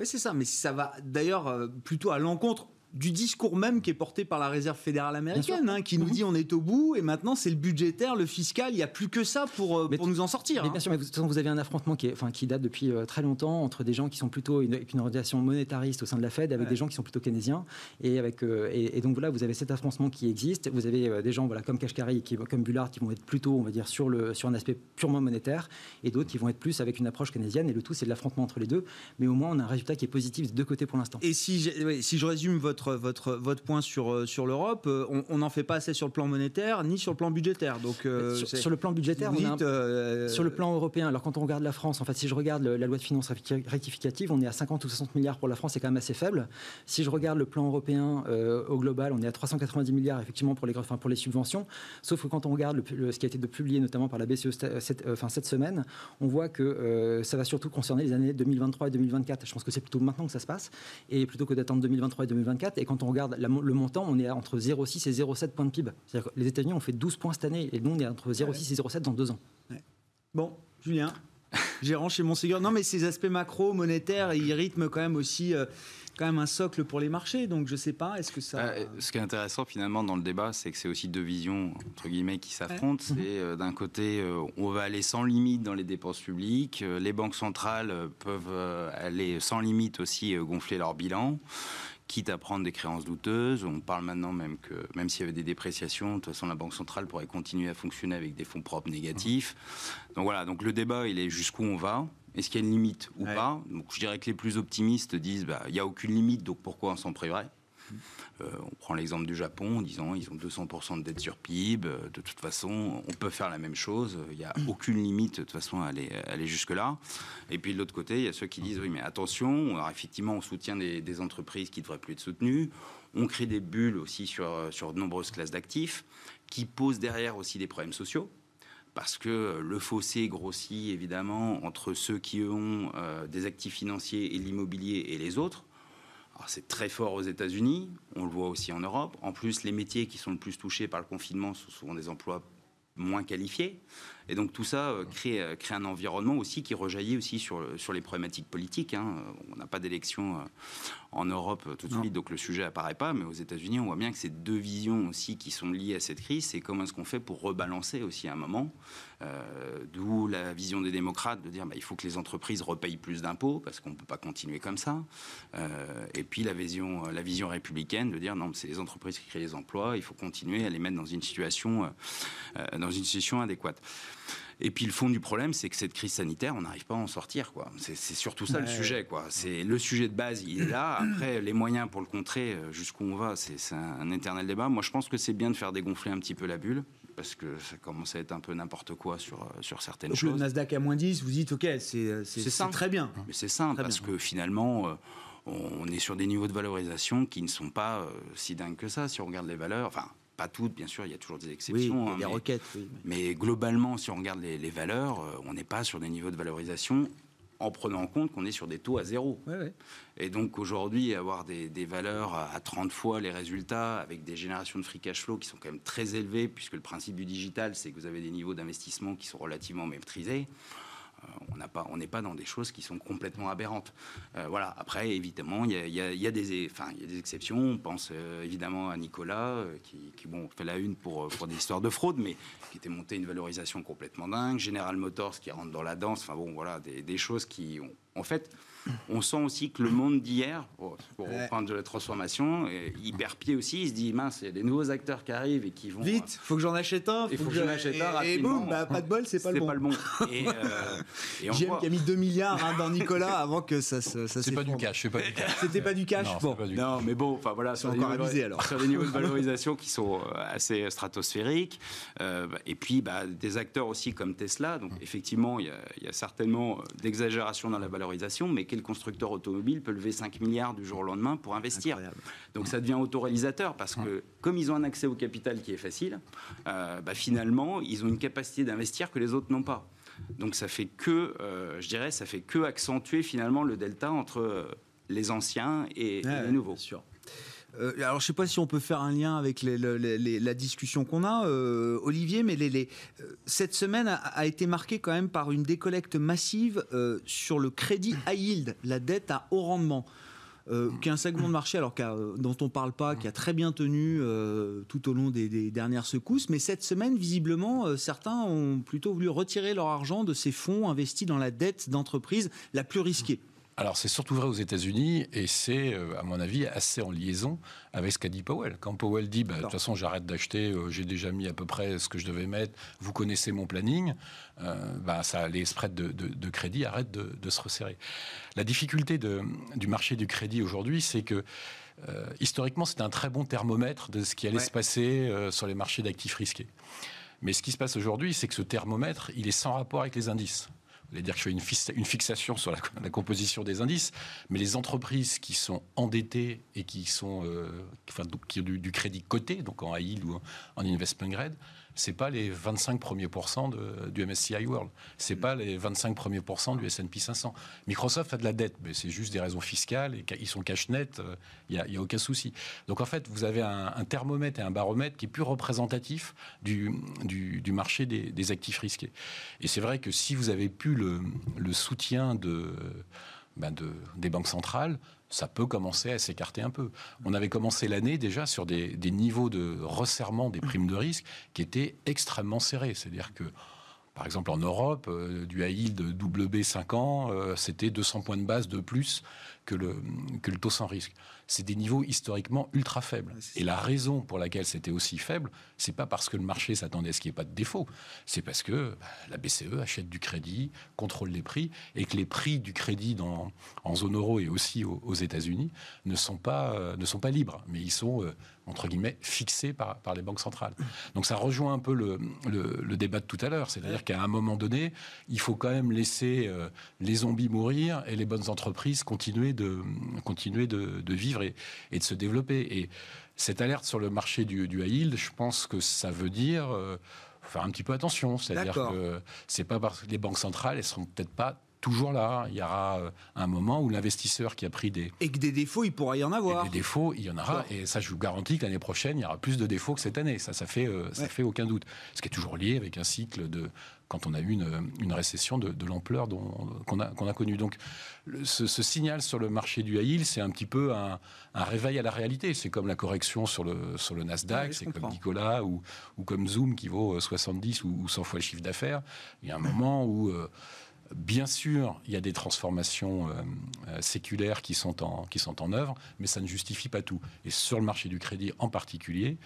Oui, c'est ça, mais ça va d'ailleurs euh, plutôt à l'encontre du discours même qui est porté par la Réserve fédérale américaine, hein, qui nous mhm. dit on est au bout et maintenant c'est le budgétaire, le fiscal, il n'y a plus que ça pour, euh, pour nous en sortir. Mais hein. bien sûr, mais vous, vous, avez un affrontement qui, est, enfin, qui date depuis euh, très longtemps entre des gens qui sont plutôt une, une orientation monétariste au sein de la Fed avec des gens qui sont plutôt keynésiens. Et, avec, euh, et, donc voilà, vous avez cet affrontement qui existe. Vous avez des gens voilà, comme Kashkari, qui, comme Bullard, qui vont être plutôt, on va dire, sur, le, sur un aspect purement monétaire et d'autres qui vont être plus avec une approche keynésienne. Et le tout, c'est de l'affrontement entre les deux. Mais au moins, on a un résultat qui est positif des deux côtés pour l'instant. Et si, si je résume votre votre, votre, point sur, euh, sur l'Europe, euh, on n'en fait pas assez sur le plan monétaire ni sur le plan budgétaire. Donc, euh, sur, le plan budgétaire, on sur le plan européen, alors quand on regarde la France, en fait, si je regarde la loi de finances rectificative, on est à 50 ou 60 milliards pour la France, c'est quand même assez faible. Si je regarde le plan européen au global, on est à 390 milliards effectivement pour les, enfin, pour les subventions. Sauf que quand on regarde ce qui a été publié notamment par la BCE cette, enfin, cette semaine, on voit que ça va surtout concerner les années 2023 et 2024. Je pense que c'est plutôt maintenant que ça se passe, et plutôt que d'attendre 2023 et 2024. Et quand on regarde le montant, on est entre 0,6 et 0,7 points de PIB. les États-Unis ont fait 12 points cette année et nous, on est entre 0,6 et 0,7 dans deux ans. Bon, Julien, [laughs] gérant chez Monségur. Non, mais ces aspects macro, monétaires, ils rythment quand même aussi. Euh, quand même un socle pour les marchés, donc je sais pas, est-ce que ça... Euh, ce qui est intéressant finalement dans le débat, c'est que c'est aussi deux visions, entre guillemets, qui s'affrontent. C'est euh, d'un côté, on va aller sans limite dans les dépenses publiques, les banques centrales peuvent aller sans limite aussi gonfler leur bilan quitte à prendre des créances douteuses. On parle maintenant même que, même s'il y avait des dépréciations, de toute façon, la Banque centrale pourrait continuer à fonctionner avec des fonds propres négatifs. Donc voilà, donc le débat, il est jusqu'où on va? Est-ce qu'il y a une limite ou pas? Donc je dirais que les plus optimistes disent, bah, il n'y a aucune limite, donc pourquoi on s'en priverait? Euh, on prend l'exemple du Japon en disant ils ont 200% de dette sur PIB. Euh, de toute façon, on peut faire la même chose. Il n'y a aucune limite de toute façon à aller, aller jusque-là. Et puis de l'autre côté, il y a ceux qui disent oui, mais attention, alors effectivement, on soutient des, des entreprises qui ne devraient plus être soutenues. On crée des bulles aussi sur, sur de nombreuses classes d'actifs qui posent derrière aussi des problèmes sociaux parce que le fossé grossit évidemment entre ceux qui ont euh, des actifs financiers et l'immobilier et les autres. C'est très fort aux États-Unis, on le voit aussi en Europe. En plus, les métiers qui sont le plus touchés par le confinement sont souvent des emplois moins qualifiés. Et donc tout ça euh, crée, euh, crée, un environnement aussi qui rejaillit aussi sur, sur les problématiques politiques. Hein. On n'a pas d'élection euh, en Europe tout de suite, donc le sujet apparaît pas. Mais aux États-Unis, on voit bien que ces deux visions aussi qui sont liées à cette crise, c'est comment est-ce qu'on fait pour rebalancer aussi à un moment. D'où la vision des démocrates de dire bah, il faut que les entreprises repayent plus d'impôts parce qu'on ne peut pas continuer comme ça. et puis la vision, la vision républicaine de dire non, c'est les entreprises qui créent les emplois, il faut continuer à les mettre dans une situation, dans une situation adéquate. Et puis le fond du problème, c'est que cette crise sanitaire, on n'arrive pas à en sortir. Quoi. C'est, surtout ça le sujet. Quoi. C'est le sujet de base, il est là. Après, les moyens pour le contrer, euh, jusqu'où on va, c'est, un, éternel débat. Moi, je pense que c'est bien de faire dégonfler un petit peu la bulle parce que ça commence à être un peu n'importe quoi sur, euh, sur certaines Donc, choses. Le Nasdaq à moins 10, vous dites, OK, c'est, c'est, très bien. Mais c'est simple, parce que finalement, euh, on est sur des niveaux de valorisation qui ne sont pas si dingues que ça. Si on regarde les valeurs, enfin, pas toutes, bien sûr, il y a toujours des exceptions. Oui, des hein, mais, requêtes. Mais globalement, si on regarde les, valeurs, euh, on n'est pas sur des niveaux de valorisation en prenant en compte qu'on est sur des taux à zéro. Et donc aujourd'hui, avoir des, valeurs à 30 fois les résultats, avec des générations de free cash flow qui sont quand même très élevées, puisque le principe du digital, c'est que vous avez des niveaux d'investissement qui sont relativement maîtrisés. Euh, on n'est pas dans des choses qui sont complètement aberrantes. Euh, voilà. Après, évidemment, il y des, y a des exceptions. On pense euh, évidemment à Nicolas, qui, bon, fait la une pour, pour des histoires de fraude, mais qui était monté une valorisation complètement dingue. General Motors qui rentre dans la danse. Enfin bon, voilà, des, des choses qui ont, fait, on sent aussi que le monde d'hier, pour, reprendre de la transformation, est hyper pied aussi. Il se dit, mince, il y a des nouveaux acteurs qui arrivent et qui vont. Vite, faut que j'en achète un. Il faut, que, j'en achète un Et boum, bah, pas de bol, c'est pas, le bon. pas le bon. [laughs] Et, euh, J'aime qui a mis 2 milliards hein, dans Nicolas avant que ça se. Ça c'est pas du cash, pas [laughs] C'était pas du cash. Non, bon. non mais bon, enfin voilà, sur, encore avisé, alors. sur des niveaux [laughs] de valorisation qui sont euh, assez stratosphériques. Euh, et puis, bah, des acteurs aussi comme Tesla. Donc, effectivement, il y, y, a certainement d'exagération dans la valorisation, mais quel constructeur automobile peut lever 5 milliards du jour au lendemain pour investir Donc ça devient autoréalisateur parce que comme ils ont un accès au capital qui est facile, euh, bah, finalement, ils ont une capacité d'investir que les autres n'ont pas. Donc ça fait que, euh, je dirais, ça fait que accentuer finalement le delta entre euh, les anciens et, les nouveaux. Sûr. Euh, alors, je ne sais pas si on peut faire un lien avec la discussion qu'on a, euh, Olivier, mais euh, cette semaine a, été marquée quand même par une décollecte massive sur le crédit high yield, la dette à haut rendement. qui est un segment de marché alors dont on ne parle pas, qui a très bien tenu tout au long des, dernières secousses. Mais cette semaine, visiblement, certains ont plutôt voulu retirer leur argent de ces fonds investis dans la dette d'entreprise la plus risquée. Alors c'est surtout vrai aux États-Unis et c'est, euh, à mon avis, assez en liaison avec ce qu'a dit Powell. Quand Powell dit, bah, de toute façon, j'arrête d'acheter, euh, j'ai déjà mis à peu près ce que je devais mettre, vous connaissez mon planning, euh, bah, ça, les spreads de, crédit arrêtent de, se resserrer. La difficulté du marché du crédit aujourd'hui, c'est que historiquement, c'est un très bon thermomètre de ce qui allait se passer sur les marchés d'actifs risqués. Mais ce qui se passe aujourd'hui, c'est que ce thermomètre, il est sans rapport avec les indices dire que je fais une, fixation sur la, composition des indices, mais les entreprises qui sont endettées et qui sont, euh, enfin, qui ont du, crédit coté, donc en high ou en investment grade, c'est pas les 25 premiers pourcents du MSCI World, c'est pas les 25 premiers pourcents du S&P 500. Microsoft a de la dette, mais c'est juste des raisons fiscales ils sont cash net, il euh, n'y a, aucun souci. Donc en fait, vous avez un, thermomètre et un baromètre qui est plus représentatif du, marché des, actifs risqués. Et c'est vrai que si vous avez pu le, soutien ben de, des banques centrales, ça peut commencer à s'écarter un peu. On avait commencé l'année déjà sur des, niveaux de resserrement des primes de risque qui étaient extrêmement serrés. C'est-à-dire que, par exemple, en Europe, euh, du high yield WB 5 ans, euh, c'était 200 points de base de plus que le taux sans risque. C'est des niveaux historiquement ultra faibles. Et la raison pour laquelle c'était aussi faible, c'est pas parce que le marché s'attendait à ce qu'il n'y ait pas de défaut, c'est parce que bah, la BCE achète du crédit, contrôle les prix, et que les prix du crédit dans, en zone euro et aussi aux, États-Unis ne sont pas euh, ne sont pas libres, mais ils sont euh, entre guillemets, fixés par, par les banques centrales. Donc ça rejoint un peu le, le, débat de tout à l'heure, c'est-à-dire qu'à un moment donné, il faut quand même laisser euh, les zombies mourir et les bonnes entreprises continuer de, continuer de, de vivre et, et, de se développer. Et cette alerte sur le marché du, du high yield, je pense que ça veut dire... Euh, faire un petit peu attention, c'est-à-dire que c'est pas parce que les banques centrales, elles seront peut-être pas toujours là. Il y aura euh, un moment où l'investisseur qui a pris des... Et que des défauts, il pourra y en avoir. des défauts, il y en aura. Et ça, je vous garantis que l'année prochaine, il y aura plus de défauts que cette année. Ça, ça fait, euh, ça fait aucun doute. Ce qui est toujours lié avec un cycle de... Quand on a eu une, une récession de, de l'ampleur qu'on a, qu'on a connue. Donc, ce, signal sur le marché du high c'est un petit peu un, un, réveil à la réalité. C'est comme la correction sur le, sur le Nasdaq, c'est comme Nicolas ou, ou, comme Zoom qui vaut 70 ou, 100 fois le chiffre d'affaires. Il y a un moment où... Euh, Bien sûr, il y a des transformations euh, euh, séculaires qui sont, en, œuvre, mais ça ne justifie pas tout. Et sur le marché du crédit en particulier,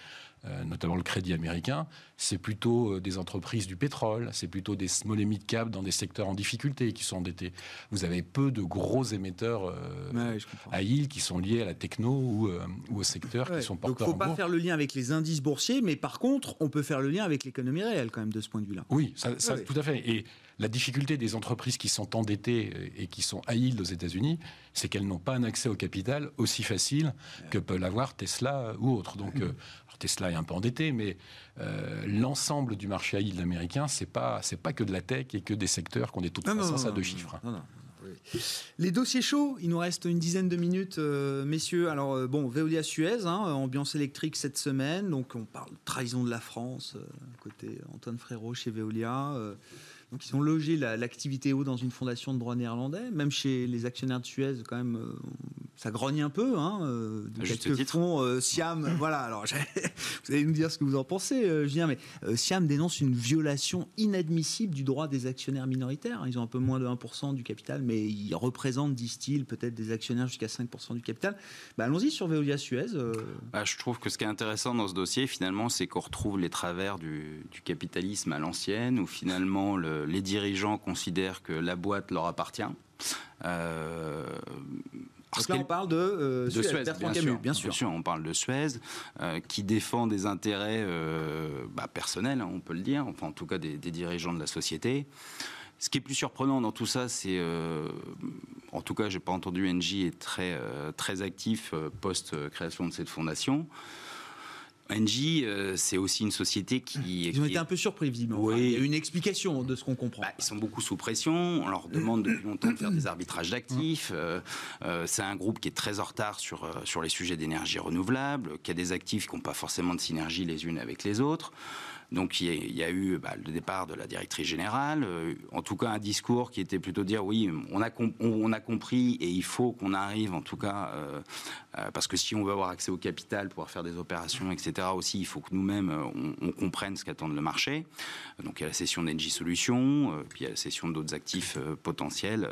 notamment le crédit américain, c'est plutôt des entreprises du pétrole, c'est plutôt des small et mid cap dans des secteurs en difficulté qui sont endettés. Vous avez peu de gros émetteurs à île qui sont liés à la techno ou, ou au secteur qui sont porteurs. Donc il ne faut pas faire le lien avec les indices boursiers, mais par contre, on peut faire le lien avec l'économie réelle quand même de ce point de vue-là. Oui, ça, tout à fait. Et la difficulté des entreprises qui sont endettées et qui sont à yield aux États-Unis, c'est qu'elles n'ont pas un accès au capital aussi facile que peut l'avoir Tesla ou autre. Donc, euh, Tesla est un peu endetté, mais euh, l'ensemble du marché à américain, c'est pas c'est pas que de la tech et que des secteurs qui ont des taux de croissance à deux chiffres. Les dossiers chauds, il nous reste une dizaine de minutes, euh, messieurs. Alors, bon, Veolia Suez, hein, ambiance électrique cette semaine. Donc, on parle de trahison de la France, côté Antoine Frérot chez Veolia. Donc ils ont logé l'activité eau dans une fondation de droit néerlandais. Même chez les actionnaires de Suez, quand même, euh, ça grogne un peu. Hein, euh, quelques fonds, euh, Siam, voilà. Alors [laughs] vous allez nous dire ce que vous en pensez, Julien. Mais Siam dénonce une violation inadmissible du droit des actionnaires minoritaires. Ils ont un peu moins de 1% du capital, mais ils représentent, disent-ils, peut-être des actionnaires jusqu'à 5% du capital. Bah, allons-y sur Veolia Suez. Bah, je trouve que ce qui est intéressant dans ce dossier, finalement, c'est qu'on retrouve les travers du, du capitalisme à l'ancienne, où finalement le les dirigeants considèrent que la boîte leur appartient. Euh, là, on parle de, euh, Suez, bien, sûr, On parle de Suez, euh, qui défend des intérêts bah, personnels, on peut le dire, enfin en tout cas des, dirigeants de la société. Ce qui est plus surprenant dans tout ça, c'est, en tout cas, j'ai pas entendu NJ est très très actif post création de cette fondation. Engie, euh, c'est aussi une société qui. Ils ont été un peu surpris, visiblement. Oui. il y a une explication de ce qu'on comprend. Bah, ils sont beaucoup sous pression. On leur demande depuis longtemps de faire des arbitrages d'actifs. Euh, euh, c'est un groupe qui est très en retard sur, sur les sujets d'énergie renouvelable, qui a des actifs qui n'ont pas forcément de synergie les unes avec les autres. Donc il y a, eu bah, le départ de la directrice générale, euh, en tout cas un discours qui était plutôt dire oui, on a, on, compris et il faut qu'on arrive en tout cas, euh, euh, parce que si on veut avoir accès au capital, pouvoir faire des opérations, etc. aussi, il faut que nous-mêmes on, comprenne ce qu'attend le marché. Donc il y a la session d'Engie Solutions, puis il y a la session d'autres actifs potentiels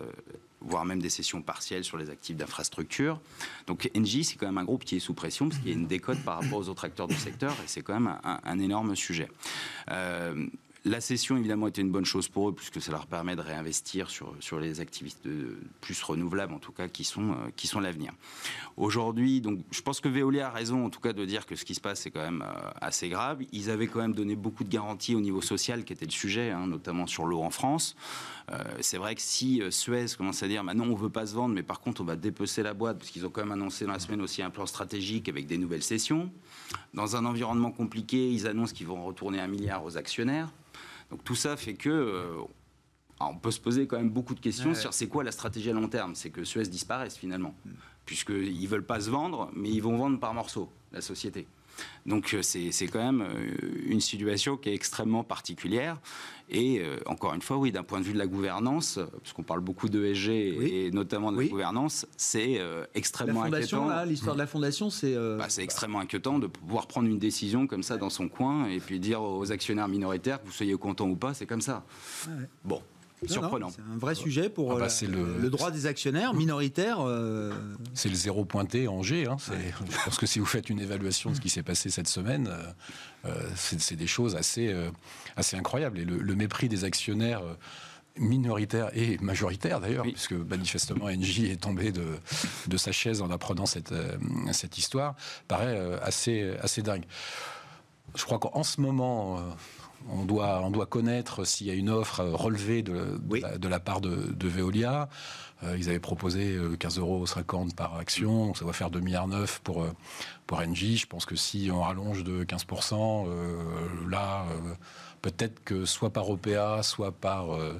voire même des sessions partielles sur les actifs d'infrastructure. Donc Engie, c'est quand même un groupe qui est sous pression parce qu'il y a une décote par rapport aux autres acteurs du secteur et c'est quand même un, énorme sujet. Euh, la cession, évidemment, était une bonne chose pour eux, puisque ça leur permet de réinvestir sur, sur les activités plus renouvelables, en tout cas, qui sont, euh, qui sont l'avenir. Aujourd'hui, donc, je pense que Veolia a raison, en tout cas, de dire que ce qui se passe, c'est quand même euh, assez grave. Ils avaient quand même donné beaucoup de garanties au niveau social, qui était le sujet, hein, notamment sur l'eau en France. Euh, c'est vrai que si Suez commence à dire, maintenant, on veut pas se vendre, mais par contre, on va dépecer la boîte, parce qu'ils ont quand même annoncé dans la semaine aussi un plan stratégique avec des nouvelles sessions. Dans un environnement compliqué, ils annoncent qu'ils vont retourner un milliard aux actionnaires. Donc tout ça fait que euh, on peut se poser quand même beaucoup de questions sur c'est quoi la stratégie à long terme. C'est que Suez disparaisse finalement, mm. puisqu'ils ne veulent pas se vendre, mais ils vont vendre par morceaux la société. Donc euh, c'est quand même euh, une situation qui est extrêmement particulière. Et euh, encore une fois, oui, d'un point de vue de la gouvernance, puisqu'on parle beaucoup d'ESG et notamment de la gouvernance, c'est extrêmement la fondation, inquiétant. L'histoire de la fondation, c'est... Bah, c'est extrêmement inquiétant de pouvoir prendre une décision comme ça dans son coin et puis dire aux actionnaires minoritaires que vous soyez contents ou pas, c'est comme ça. Bon, surprenant. C'est un vrai sujet pour Ah bah, euh, le... le- droit des actionnaires minoritaires. euh, C'est le zéro pointé en G. hein. Je [laughs] pense que si vous faites une évaluation de ce qui s'est passé cette semaine, euh, c'est des choses assez, euh, assez incroyables. Et le, le mépris des actionnaires minoritaires et majoritaires d'ailleurs, Oui. puisque manifestement NJ est tombé de, de sa chaise en apprenant cette, cette histoire, paraît assez, assez dingue. Je crois qu'en ce moment, on doit, on doit connaître s'il y a une offre euh, relevée de, de Oui. la, de la part de, de Veolia. Euh, ils avaient proposé euh, 15,50 euros par action, donc ça va faire 2,9 milliards pour, euh, pour Engie. Je pense que si on rallonge de 15%, euh, là, euh, peut-être que soit par OPA, soit par euh,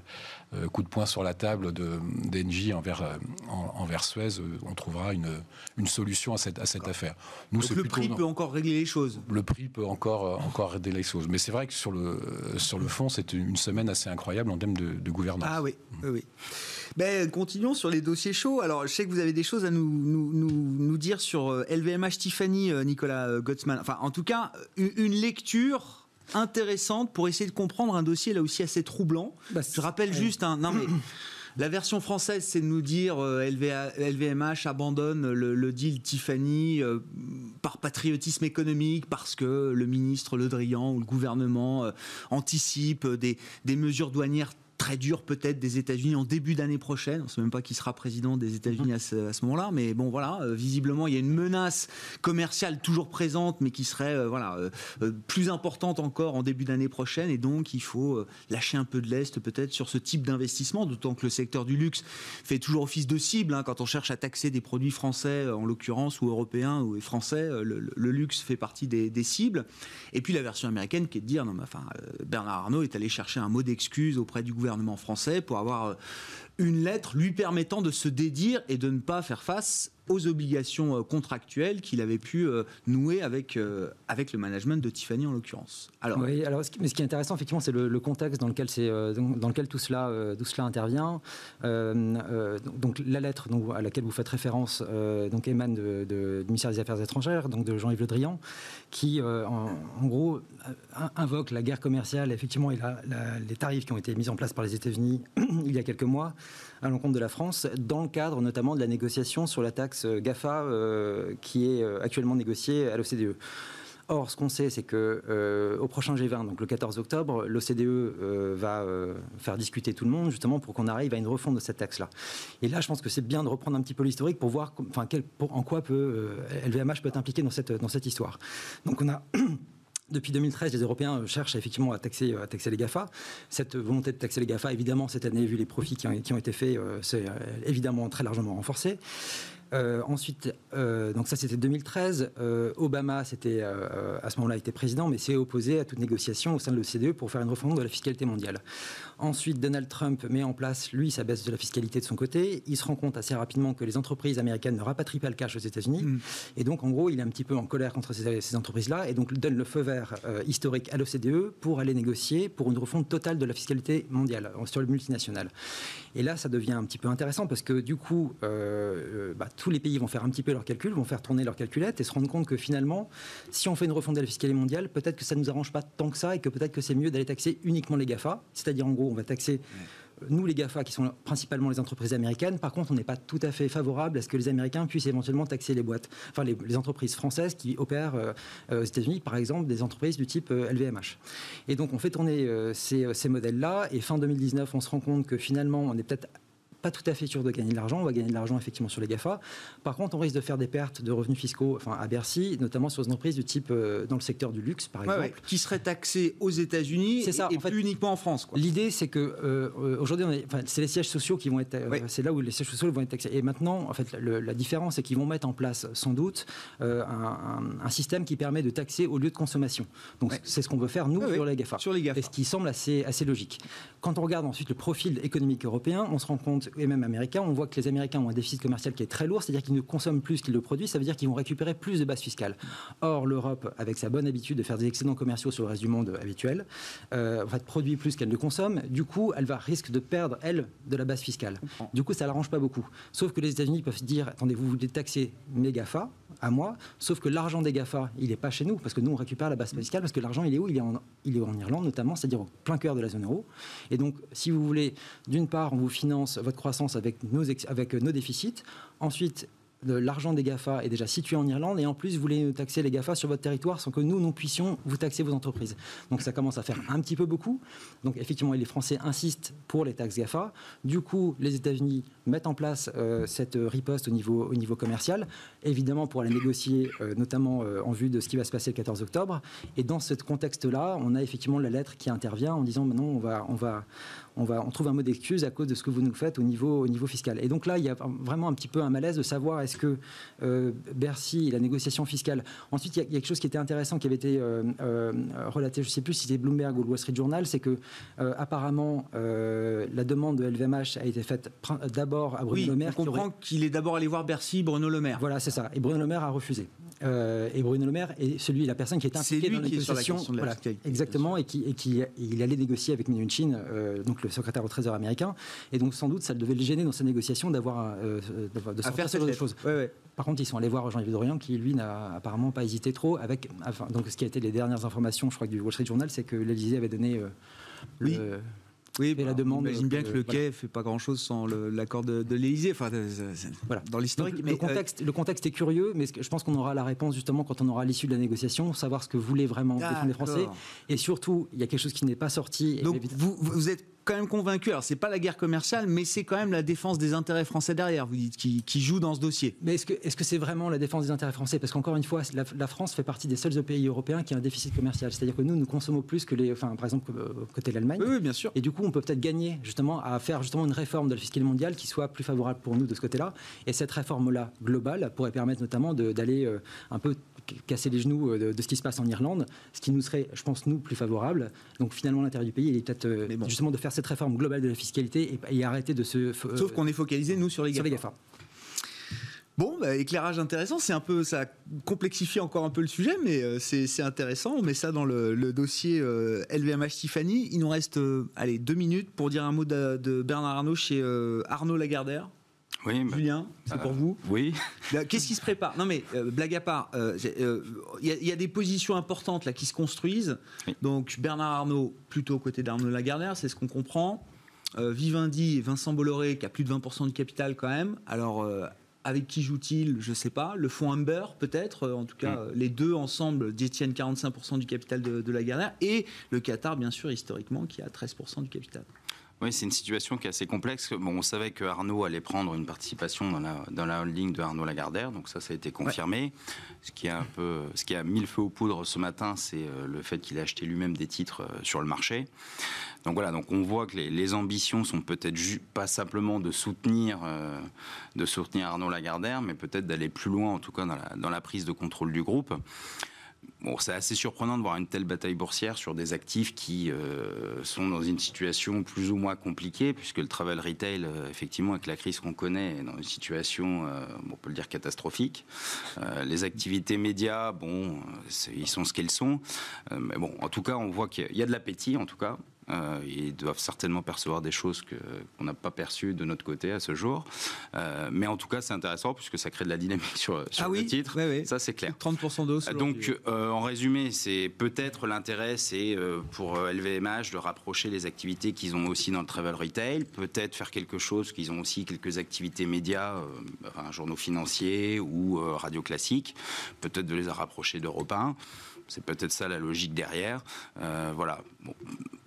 euh, coup de poing sur la table de- d'Engie envers, euh, en- envers Suez, on trouvera une, une solution à cette, à cette affaire. Nous, donc le plutôt prix peut encore régler les choses. le prix peut encore, encore aider les choses. Mais c'est vrai que sur le, sur le fond, c'est une semaine assez incroyable en termes de, de gouvernance. Ah oui, oui, oui. Ben, continuons sur les dossiers chauds. Alors, je sais que vous avez des choses à nous, nous, nous, nous dire sur LVMH Tiffany, Nicolas Gottsman. Enfin, en tout cas, une lecture intéressante pour essayer de comprendre un dossier là aussi assez troublant. Bah, Je rappelle juste un. Non, mais. [clears throat] La version française, c'est de nous dire euh, LVA LVMH abandonne le, le deal Tiffany euh, par patriotisme économique, parce que le ministre Le Drian ou le gouvernement euh, anticipe des, des mesures douanières très dures peut-être des États-Unis en début d'année prochaine. On ne sait même pas qui sera président des États-Unis à ce, à ce moment-là, mais bon voilà, euh, visiblement il y a une menace commerciale toujours présente, mais qui serait euh, voilà euh, plus importante encore en début d'année prochaine, et donc il faut lâcher un peu de lest peut-être sur ce type d'investissement, d'autant que le secteur du luxe fait toujours office de cible hein, quand on cherche à taxer des produits français en l'occurrence ou européens ou français, le, luxe fait partie des, des cibles. Et puis la version américaine qui est de dire non mais enfin Bernard Arnault est allé chercher un mot d'excuse auprès du gouvernement français pour avoir euh, une lettre lui permettant de se dédire et de ne pas faire face aux obligations euh, contractuelles qu'il avait pu euh, nouer avec, euh, avec le management de Tiffany en l'occurrence. Alors, mais ce qui est intéressant, effectivement, c'est le, contexte dans lequel, c'est, dans, lequel tout, cela, tout cela intervient. Donc, la lettre à laquelle vous faites référence donc, émane du ministère des Affaires étrangères, donc de Jean-Yves Le Drian, qui, en, gros, invoque la guerre commerciale, effectivement, et la- les tarifs qui ont été mis en place par les États-Unis [clears throat] il y a quelques mois à l'encontre de la France, dans le cadre notamment de la négociation sur la taxe GAFA euh, qui est euh, actuellement négociée à l'OCDE. Or, ce qu'on sait, c'est que euh, au prochain G20, donc le 14 octobre, l'OCDE va faire discuter tout le monde justement pour qu'on arrive à une refonte de cette taxe-là. Et là, je pense que c'est bien de reprendre un petit peu l'historique pour voir, en quoi LVMH peut être impliqué dans cette dans cette histoire. Donc, on a [clears throat] Depuis 2013, les Européens cherchent effectivement à taxer, taxer les GAFA. Cette volonté de taxer les GAFA, évidemment, cette année, vu les profits qui ont, été faits, euh, c'est euh, évidemment très largement renforcé. Euh, ensuite, euh, donc ça c'était 2013. Euh, Obama, c'était à ce moment-là, était président, mais s'est opposé à toute négociation au sein de l'OCDE pour faire une refonte de la fiscalité mondiale. Ensuite, Donald Trump met en place, lui, sa baisse de la fiscalité de son côté. Il se rend compte assez rapidement que les entreprises américaines ne rapatrient pas le cash aux États-Unis. Mm. Et donc, en gros, il est un petit peu en colère contre ces, ces entreprises-là et donc donne le feu vert historique à l'OCDE pour aller négocier pour une refonte totale de la fiscalité mondiale sur le multinational. Et là, ça devient un petit peu intéressant parce que du coup, bah, tous les pays vont faire un petit peu leurs calculs, vont faire tourner leurs calculettes et se rendre compte que finalement, si on fait une refonte de la fiscalité mondiale, peut-être que ça ne nous arrange pas tant que ça et que peut-être que c'est mieux d'aller taxer uniquement les GAFA. C'est-à-dire, en gros, on va taxer euh, nous, les GAFA, qui sont principalement les entreprises américaines, par contre, on n'est pas tout à fait favorable à ce que les Américains puissent éventuellement taxer les boîtes, enfin les, les entreprises françaises qui opèrent euh, euh, aux États-Unis, par exemple, des entreprises du type euh, LVMH. Et donc, on fait tourner euh, ces, ces modèles-là, et fin 2019, on se rend compte que finalement, on est peut-être pas tout à fait sûr de gagner de l'argent. On va gagner de l'argent effectivement sur les GAFA. Par contre, on risque de faire des pertes de revenus fiscaux enfin, à Bercy, notamment sur des entreprises du type euh, dans le secteur du luxe, par exemple. ouais, qui serait taxé aux États-Unis ça, et, et en fait. plus uniquement en France. L'idée, c'est que euh, aujourd'hui, enfin, c'est les sièges sociaux qui vont être, euh, c'est là où les sièges sociaux vont être taxés. Et maintenant, en fait, le- la différence, c'est qu'ils vont mettre en place, sans doute, un, un- un système qui permet de taxer au lieu de consommation. Donc, c'est ce qu'on veut faire nous sur les Gafa. Sur les GAFA. Et ce qui semble assez, assez logique. Quand on regarde ensuite le profil économique européen, on se rend compte et même américains, on voit que les Américains ont un déficit commercial qui est très lourd, c'est-à-dire qu'ils ne consomment plus qu'ils le produisent, ça veut dire qu'ils vont récupérer plus de base fiscale. Or, l'Europe, avec sa bonne habitude de faire des excédents commerciaux sur le reste du monde habituel, euh, en fait, produit plus qu'elle ne consomme. Du coup, elle va risque de perdre, elle, de la base fiscale. Du coup, ça ne l'arrange pas beaucoup. Sauf que les États-Unis peuvent se dire attendez, vous voulez taxer mes GAFA à moi, sauf que l'argent des GAFA, il n'est pas chez nous, parce que nous, on récupère la base fiscale, parce que l'argent, il est où? Il est, en, il est en Irlande, notamment, c'est-à-dire au plein cœur de la zone euro. Et donc, si vous voulez, d'une part, on vous finance votre avec nos, avec nos déficits. Ensuite, l'argent des GAFA est déjà situé en Irlande et en plus vous voulez taxer les GAFA sur votre territoire sans que nous, nous puissions vous taxer vos entreprises. Donc ça commence à faire un petit peu beaucoup. Donc effectivement, les Français insistent pour les taxes GAFA. Du coup, les États-Unis mettent en place euh, cette riposte au niveau, au niveau commercial, évidemment pour la négocier, euh, notamment euh, en vue de ce qui va se passer le 14 octobre. Et dans ce contexte-là, on a effectivement la lettre qui intervient en disant maintenant va, on va, on, va, on trouve un mot d'excuse à cause de ce que vous nous faites au niveau, au niveau fiscal. Et donc là, il y a vraiment un petit peu un malaise de savoir est-ce que euh, Bercy, la négociation fiscale. Ensuite, il y, a, quelque chose qui était intéressant qui avait été euh, euh, relaté, je ne sais plus si c'était Bloomberg ou le Wall Street Journal, c'est que apparemment la demande de LVMH a été faite d'abord à Bruno Le Maire. On comprend qu'il est d'abord allé voir Bercy, Bruno Le Maire. Voilà, c'est ça. Et Bruno Le Maire a refusé. Et Bruno Le Maire est celui, la personne qui est impliquée dans la négociation. Voilà, exactement, et qui, et qui il allait négocier avec Mnuchin, donc le secrétaire au Trésor américain. Et donc, sans doute, ça devait le gêner dans sa négociation d'avoir euh, de faire ce genre de choses. Par contre, ils sont allés voir Jean-Yves Dorian, qui lui n'a apparemment pas hésité trop. Avec, enfin, donc, ce qui a été les dernières informations, je crois, du Wall Street Journal, c'est que l'Élysée avait donné euh, oui. Oui, la demande. J'imagine bien que le quai ne fait pas grand-chose sans l'accord de, de l'Élysée. Enfin, voilà. Dans l'historique. Le, contexte, le contexte est curieux, mais je pense qu'on aura la réponse justement quand on aura l'issue de la négociation, savoir ce que voulaient vraiment les Français. Et surtout, il y a quelque chose qui n'est pas sorti. Donc, vous, vous êtes quand même convaincu. Alors, c'est pas la guerre commerciale, mais c'est quand même la défense des intérêts français derrière, vous dites, qui, joue dans ce dossier. Mais est-ce que est-ce que c'est vraiment la défense des intérêts français? Parce qu'encore une fois, la, France fait partie des seuls pays européens qui ont un déficit commercial. C'est-à-dire que nous, nous consommons plus que les, enfin, par exemple, euh, côté de l'Allemagne. Oui, bien sûr. Et du coup, on peut peut-être gagner justement à faire justement une réforme de la fiscalité mondiale qui soit plus favorable pour nous de ce côté-là. Et cette réforme-là globale pourrait permettre notamment d'aller euh, un peu casser les genoux euh, de, ce qui se passe en Irlande, ce qui nous serait, je pense, nous, plus favorable. Donc finalement, l'intérêt du pays, il est peut-être euh, justement de faire cette réforme globale de la fiscalité et, arrêter de se... Euh, Sauf qu'on est focalisé, nous, sur les GAFA. Bon, bah, éclairage intéressant. C'est un peu, ça complexifie encore un peu le sujet, mais c'est intéressant. On met ça dans le, dossier LVMH Tiffany. Il nous reste, allez, deux minutes pour dire un mot de, de Bernard Arnault chez Arnaud Lagardère. Oui, bah, Julien, c'est pour euh, vous. Oui. Qu'est-ce qui se prépare? Non, mais euh, blague à part, il euh, y, a des positions importantes là qui se construisent. Donc Bernard Arnault plutôt côté d'Arnaud Lagardère, c'est ce qu'on comprend. Vivendi et Vincent Bolloré qui a plus de 20% du capital quand même. Alors avec qui joue-t-il? Je ne sais pas. Le fonds Amber, peut-être. En tout cas, mm. les deux ensemble détiennent 45% du capital de, de Lagardère. Et le Qatar, bien sûr, historiquement, qui a 13% du capital. Oui, c'est une situation qui est assez complexe. Bon, on savait que Arnaud allait prendre une participation dans la, dans la holding de Arnaud Lagardère, donc ça, ça a été confirmé. Ce, qui a un peu, ce qui a mis le feu aux poudres ce matin, c'est euh, le fait qu'il a acheté lui-même des titres euh, sur le marché. Donc voilà, donc on voit que les, les ambitions sont peut-être pas simplement de soutenir, euh, de soutenir Arnaud Lagardère, mais peut-être d'aller plus loin, en tout cas dans la, dans la prise de contrôle du groupe. Bon, c'est assez surprenant de voir une telle bataille boursière sur des actifs qui euh, sont dans une situation plus ou moins compliquée, puisque le travel retail, euh, effectivement, avec la crise qu'on connaît, est dans une situation, euh, on peut le dire, catastrophique. les activités médias, bon, ils sont ce qu'elles sont. mais bon, en tout cas, on voit qu'il y a de l'appétit, en tout cas. Euh, ils doivent certainement percevoir des choses qu'on n'a pas perçues de notre côté à ce jour. Euh, mais en tout cas, c'est intéressant puisque ça crée de la dynamique sur, sur ah le titre. Ça, c'est clair. 30% d'eau. Donc, euh, en résumé, c'est peut-être l'intérêt, c'est pour LVMH de rapprocher les activités qu'ils ont aussi dans le travel retail. Peut-être faire quelque chose qu'ils ont aussi quelques activités médias, enfin, journaux financiers ou radio classiques. Peut-être de les rapprocher d'Europe 1. C'est peut-être ça la logique derrière. voilà. Bon,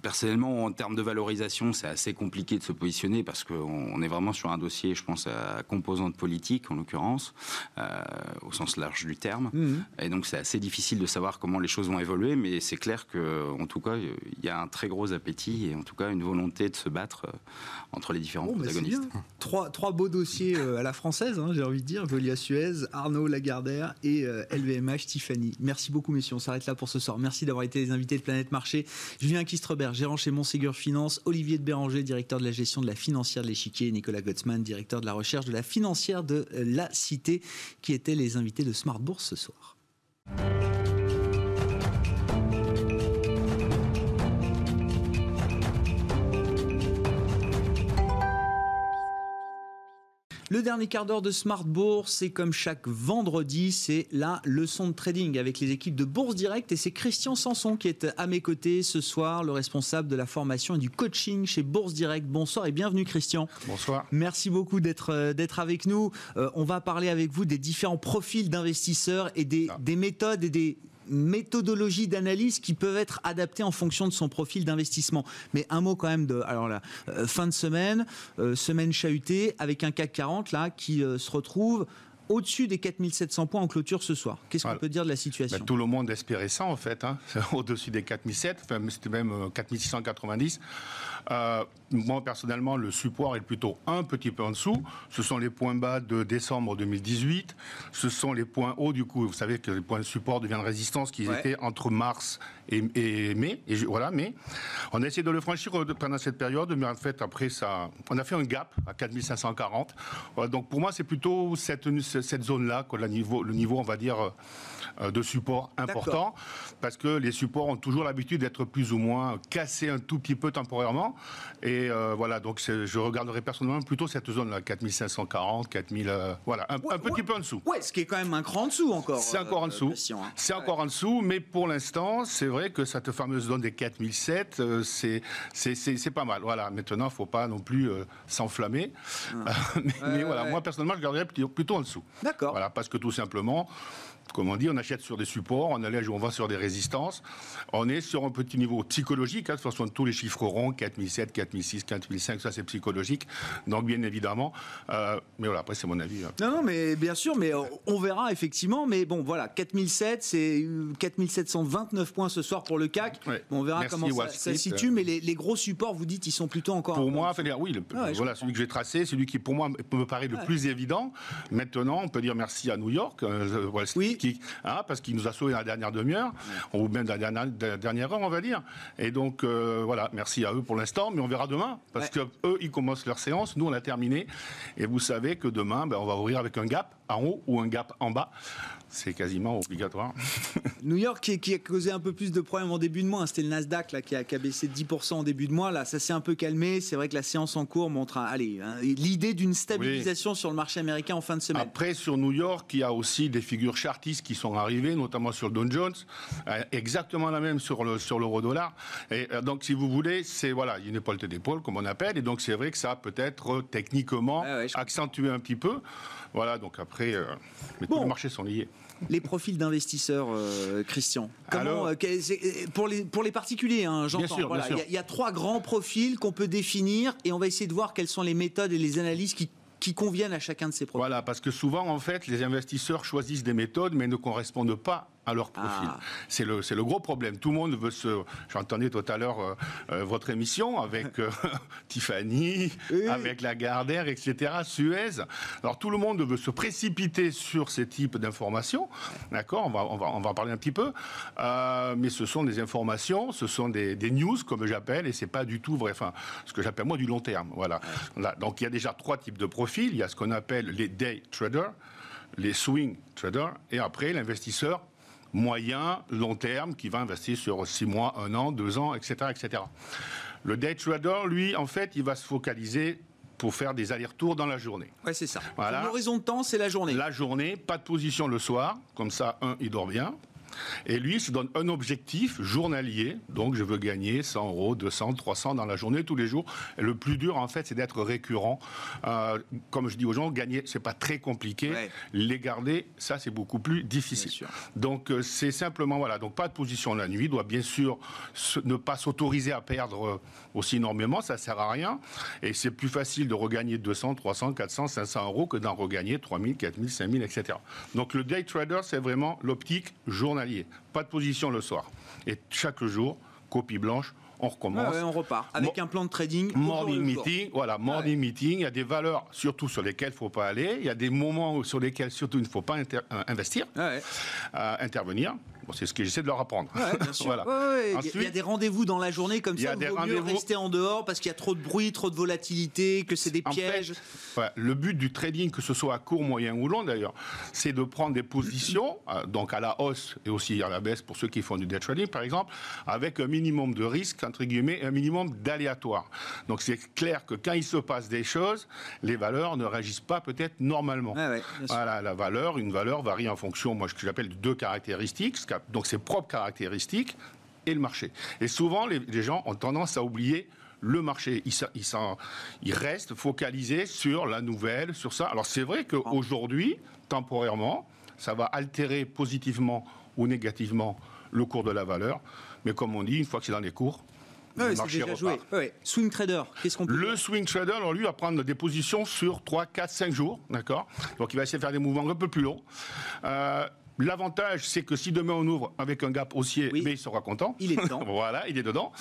personnellement, en termes de valorisation, c'est assez compliqué de se positionner parce qu'on est vraiment sur un dossier, je pense, à composante politique, en l'occurrence, euh, au sens large du terme. Mhm. Et donc, c'est assez difficile de savoir comment les choses vont évoluer, mais c'est clair qu'en tout cas, il y a un très gros appétit et en tout cas une volonté de se battre euh, entre les différents bah, protagonistes. trois, trois beaux dossiers euh, à la française, hein, j'ai envie de dire Veolia Suez, Arnaud Lagardère et LVMH Tiffany. Merci beaucoup, messieurs. On s'arrête là pour ce soir. Merci d'avoir été les invités de Planète Marché. Julien Kistreberg gérant chez Montségur Finance, Olivier de Béranger, directeur de la gestion de la financière de l'échiquier, Nicolas Gottsman, directeur de la recherche de la financière de la Cité, qui étaient les invités de Smart Bourse ce soir. Le dernier quart d'heure de Smart Bourse, c'est comme chaque vendredi, c'est la leçon de trading avec les équipes de Bourse Direct et c'est Christian Sanson qui est à mes côtés ce soir, le responsable de la formation et du coaching chez Bourse Direct. Bonsoir et bienvenue Christian. Bonsoir. Merci beaucoup d'être euh, d'être avec nous. Euh, on va parler avec vous des différents profils d'investisseurs et des, ah. des méthodes et des méthodologies d'analyse qui peuvent être adaptées en fonction de son profil d'investissement. Mais un mot quand même de euh, fin de semaine, euh, semaine chahutée avec un CAC 40 là qui euh, se retrouve au-dessus des 4700 points en clôture ce soir. Qu'est-ce qu'on peut dire de la situation ben, Tout le monde espérait ça en fait, hein. [laughs] au-dessus des 4700, enfin, c'était même 4690. Euh, moi, personnellement, le support est plutôt un petit peu en dessous. Ce sont les points bas de décembre 2018. Ce sont les points hauts, du coup. Vous savez que les points de support deviennent résistance qui étaient entre mars et, mai. Et voilà, mais on a essayé de le franchir pendant cette période, mais en fait, après, ça, on a fait un gap à 4540. donc, pour moi, c'est plutôt cette, cette zone-là, le niveau, le niveau, on va dire, euh, de support important, parce que les supports ont toujours l'habitude d'être plus ou moins cassés un tout petit peu temporairement. Et euh, voilà, donc je regarderai personnellement plutôt cette zone-là, 4540, 4000, voilà, un, petit peu en dessous. Ouais, ce qui est quand même un cran en dessous encore. C'est encore en euh, dessous. Hein. C'est encore en dessous, mais pour l'instant, c'est vrai que cette fameuse zone des 4007, c'est c'est pas mal. Voilà, maintenant, il ne faut pas non plus s'enflammer. Ah. [laughs] mais, voilà, moi personnellement, je garderais plutôt en dessous. D'accord. Voilà, parce que tout simplement, comme on dit, on achète sur des supports, on allège, on va sur des résistances. On est sur un petit niveau psychologique. Hein, de toute façon, tous les chiffres ronds, 4007, 4006, 4005, ça c'est psychologique. Donc bien évidemment, euh, mais voilà, après c'est mon avis. Hein. Non, non, mais bien sûr, mais on verra effectivement. Mais bon, voilà, 4007, c'est 4729 points ce soir pour le CAC. on verra comment ça, se situe. Mais les, gros supports, vous dites, ils sont plutôt encore. Pour moi, oui, ah voilà, celui que j'ai tracé, celui qui pour moi me paraît le plus évident. Maintenant, on peut dire merci à New York. Euh, oui Hein, parce qu'il nous a sauvé dans la dernière demi-heure, ou même dans la dernière, heure, on va dire. Et donc, euh, voilà, merci à eux pour l'instant, mais on verra demain, parce qu'eux, que eux, ils commencent leur séance, nous, on a terminé. Et vous savez que demain, ben, on va ouvrir avec un gap en haut ou un gap en bas c'est quasiment obligatoire. [laughs] New York qui, a causé un peu plus de problèmes en début de mois, hein. c'était le Nasdaq là, qui, a, baissé de 10% en début de mois, là ça s'est un peu calmé, c'est vrai que la séance en cours montre allez, hein, l'idée d'une stabilisation sur le marché américain en fin de semaine. Après sur New York, il y a aussi des figures chartistes qui sont arrivées, notamment sur Dow Jones, euh, exactement la même sur le sur l'euro dollar. Et euh, donc si vous voulez, c'est voilà, une épaule d'épaule comme on appelle, et donc c'est vrai que ça peut-être techniquement accentué un petit peu. Voilà, donc après, euh, tous les marchés sont liés. Les profils d'investisseurs, euh, Christian. Comment, euh, pour, les, pour les particuliers, hein, j'entends. Il y, a trois grands profils qu'on peut définir et on va essayer de voir quelles sont les méthodes et les analyses qui qui conviennent à chacun de ces profils. Voilà, parce que souvent, en fait, les investisseurs choisissent des méthodes, mais ne correspondent pas à leur profil. Ah. C'est le, le gros problème. Tout le monde veut se. J'entendais tout à l'heure euh, euh, votre émission avec euh, [laughs] Tiffany, avec Lagardère, etc., Suez. Alors tout le monde veut se précipiter sur ces types d'informations. D'accord on va, on, va, on va en parler un petit peu. mais ce sont des informations, ce sont des, des news, comme j'appelle, et c'est pas du tout vrai. Enfin, ce que j'appelle moi du long terme. Voilà. Donc il y a déjà trois types de profils. Il y a ce qu'on appelle les day traders les swing traders, et après l'investisseur moyen, long terme, qui va investir sur 6 mois, 1 an, 2 ans, etc., etc. Le day trader, lui, en fait, il va se focaliser pour faire des allers-retours dans la journée. Ouais, c'est ça. L'horizon de temps, c'est la journée. La journée, pas de position le soir, comme ça, un, il dort bien. Et lui, il se donne un objectif journalier. Donc, je veux gagner 100 euros, 200, 300 dans la journée, tous les jours. Et le plus dur, en fait, c'est d'être récurrent. Euh, comme je dis aux gens, gagner, c'est pas très compliqué. Les garder, ça, c'est beaucoup plus difficile. Donc, euh, c'est simplement, voilà. Donc, pas de position la nuit. Il doit bien sûr ne pas s'autoriser à perdre euh, aussi énormément. Ça sert à rien. Et c'est plus facile de regagner 200, 300, 400, 500 euros que d'en regagner 3000, 4000, 5000, etc. Donc, le day trader, c'est vraiment l'optique pas de position le soir. Et chaque jour, copie blanche, on recommence. on repart avec un plan de trading. Morning meeting, voilà, morning meeting. Il y a des valeurs surtout sur lesquelles il ne faut pas aller. Il y a des moments sur lesquels surtout il ne faut pas euh, investir, euh, intervenir. C'est ce que j'essaie de leur apprendre. bien [laughs] sûr. il y a des rendez-vous dans la journée comme ça. Il vaut mieux rester en dehors parce qu'il y a trop de bruit, trop de volatilité, que c'est des pièges. le but du trading, que ce soit à court, moyen ou long d'ailleurs, c'est de prendre des positions, euh, donc à la hausse et aussi à la baisse pour ceux qui font du day trading par exemple, avec un minimum de risque, entre guillemets, un minimum d'aléatoire. Donc c'est clair que quand il se passe des choses, les valeurs ne réagissent pas peut-être normalement. voilà, la valeur, une valeur varie en fonction, moi, ce que j'appelle de deux caractéristiques, donc ses propres caractéristiques et le marché. Et souvent, les, gens ont tendance à oublier le marché. Ils, restent focalisés sur la nouvelle, sur ça. Alors c'est vrai qu'aujourd'hui, temporairement, ça va altérer positivement ou négativement le cours de la valeur. Mais comme on dit, une fois que c'est dans les cours, le marché déjà joué. Swing trader, qu'est-ce qu'on peut Le swing trader, alors lui, va prendre des positions sur 3, 4, 5 jours, d'accord? Donc il va essayer de faire des mouvements un peu plus longs. Euh, L'avantage, c'est que si demain on ouvre avec un gap haussier, mais il sera content. Il est [laughs] dedans. voilà, il est dedans.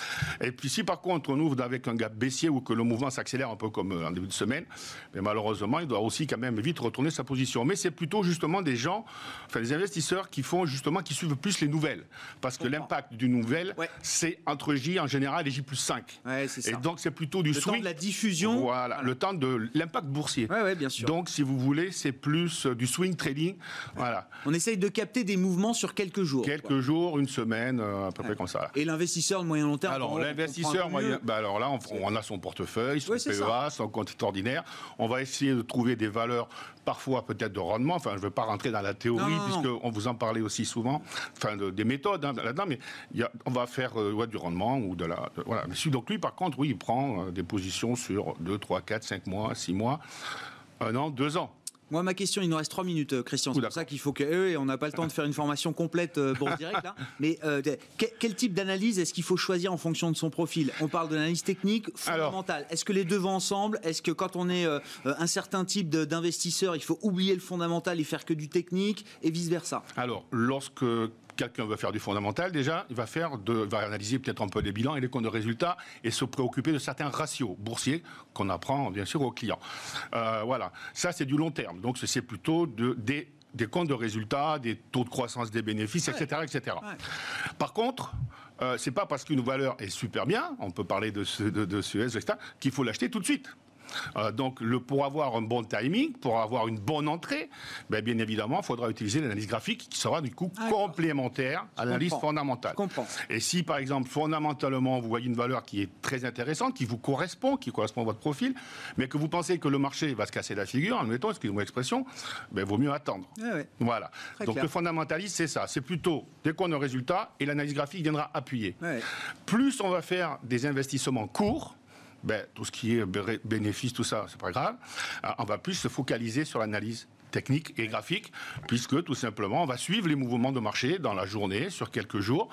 Et puis si par contre on ouvre avec un gap baissier ou que le mouvement s'accélère un peu comme euh, en début de semaine, mais malheureusement, il doit aussi quand même vite retourner sa position. Mais c'est plutôt justement des gens, enfin des investisseurs qui font justement, qui suivent plus les nouvelles. Parce que l'impact d'une nouvelle, c'est entre J en général et J plus 5. Ouais, ça. Et donc c'est plutôt du le swing. temps de la diffusion. Voilà, le temps de l'impact boursier. Ouais, bien sûr. Donc si vous voulez, c'est plus euh, du swing trading. Voilà. On essaye de capter des mouvements sur quelques jours. Quelques jours, une semaine, euh, à peu près comme ça. Et l'investisseur de moyen long terme Alors, l'investisseur, bah, alors là, on, a son portefeuille, son PEA, son compte ordinaire. On va essayer de trouver des valeurs, parfois peut-être de rendement. Enfin, je ne veux pas rentrer dans la théorie, puisqu'on vous en parlait aussi souvent, enfin, des méthodes hein, là-dedans, mais y a, on va faire euh, du rendement ou de la. voilà. Donc, lui, par contre, oui, il prend euh, des positions sur 2, 3, 4, 5 mois, 6 mois, un an, deux ans. Moi, ma question, il nous reste trois minutes, euh, Christian. C'est pour ça qu'il faut que. Euh, et on n'a pas le temps de faire une formation complète euh, bon [laughs] direct là. Mais quel, type d'analyse est-ce qu'il faut choisir en fonction de son profil? On parle de l'analyse technique, fondamentale. Est-ce que les deux vont ensemble? Est-ce que quand on est un certain type d'investisseur, il faut oublier le fondamental et faire que du technique et vice versa Alors, lorsque quelqu'un veut faire du fondamental, déjà, il va, faire de, va analyser peut-être un peu les bilans et les comptes de résultats et se préoccuper de certains ratios boursiers qu'on apprend bien sûr aux clients. Euh, voilà, ça c'est du long terme. Donc c'est plutôt de, des, des, comptes de résultats, des taux de croissance des bénéfices, etc. etc. Par contre, euh, c'est pas parce qu'une valeur est super bien, on peut parler de, de, de Suez, etc., qu'il faut l'acheter tout de suite. Euh, donc, le, pour avoir un bon timing, pour avoir une bonne entrée, ben, bien évidemment, il faudra utiliser l'analyse graphique qui sera du coup ah, complémentaire à l'analyse fondamentale. Et si, par exemple, fondamentalement, vous voyez une valeur qui est très intéressante, qui vous correspond, qui correspond à votre profil, mais que vous pensez que le marché va se casser la figure, admettons, excusez-moi l'expression, ben, vaut mieux attendre. Ah voilà. donc, le fondamentaliste, c'est ça. C'est plutôt dès qu'on a un résultat et l'analyse graphique viendra appuyer. Plus on va faire des investissements courts, ben, tout ce qui est bénéfice, tout ça, c'est pas grave. Euh, on va plus se focaliser sur l'analyse technique et graphique, puisque tout simplement, on va suivre les mouvements de marché dans la journée, sur quelques jours,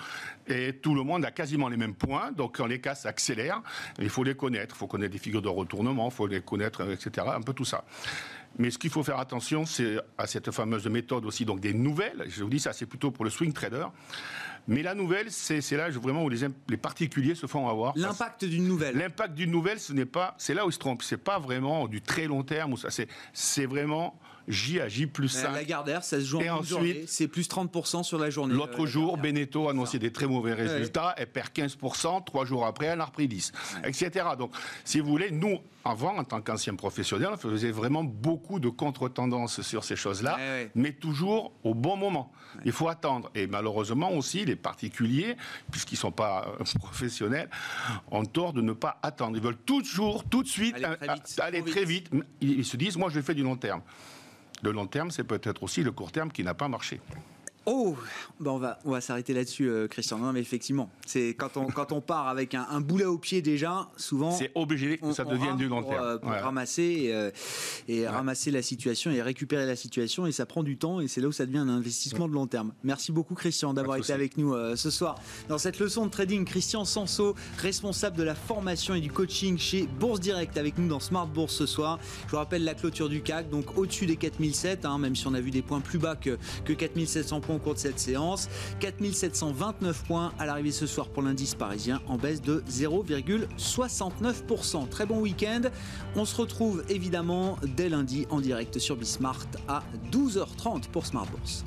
et tout le monde a quasiment les mêmes points, donc quand les cas s'accélèrent, il faut les connaître, il faut connaître des figures de retournement, il faut les connaître, etc., un peu tout ça. Mais ce qu'il faut faire attention, c'est à cette fameuse méthode aussi, donc des nouvelles, je vous dis ça, c'est plutôt pour le swing trader, mais la nouvelle, c'est là vraiment où les, les, particuliers se font avoir. L'impact d'une nouvelle. L'impact d'une nouvelle, ce n'est pas, c'est là où ils se trompent. C'est pas vraiment du très long terme. C'est vraiment J à J plus 5. La Gardère, ça se joue en ensuite, C'est plus 30% sur la journée. L'autre euh, jour, Beneteau a annoncé des très mauvais résultats. Elle perd 15%. Trois jours après, elle a repris 10. Etc. Donc, si vous voulez, nous, avant, en tant qu'ancien professionnel, on faisait vraiment beaucoup de contre-tendances sur ces choses-là, mais toujours au bon moment. Il faut attendre. Et malheureusement aussi, les particuliers, puisqu'ils ne sont pas euh, [laughs] professionnels, ont tort de ne pas attendre. Ils veulent toujours, tout de suite, aller très vite. Ils se disent, moi, je fais du long terme. Le long terme, c'est peut-être aussi le court terme qui n'a pas marché. Oh, ben on va, on va s'arrêter là-dessus, euh, Christian. Non, mais effectivement, c'est quand on, quand on part avec un, un, boulet au pied déjà, souvent. C'est obligé que ça devienne du long terme. Euh, pour, ramasser euh, et, ramasser la situation et récupérer la situation, et ça prend du temps, et c'est là où ça devient un investissement de long terme. Merci beaucoup, Christian, d'avoir été avec nous ce soir dans cette leçon de trading. Christian Sanso, responsable de la formation et du coaching chez Bourse Direct, avec nous dans Smart Bourse ce soir. Je vous rappelle la clôture du CAC, donc au-dessus des 4007, hein, même si on a vu des points plus bas que, que 4700 points au cours de cette séance. 4729 points à l'arrivée ce soir pour l'indice parisien en baisse de 0,69%. Très bon week-end. On se retrouve évidemment dès lundi en direct sur Bismart à 12h30 pour Smart Bourse.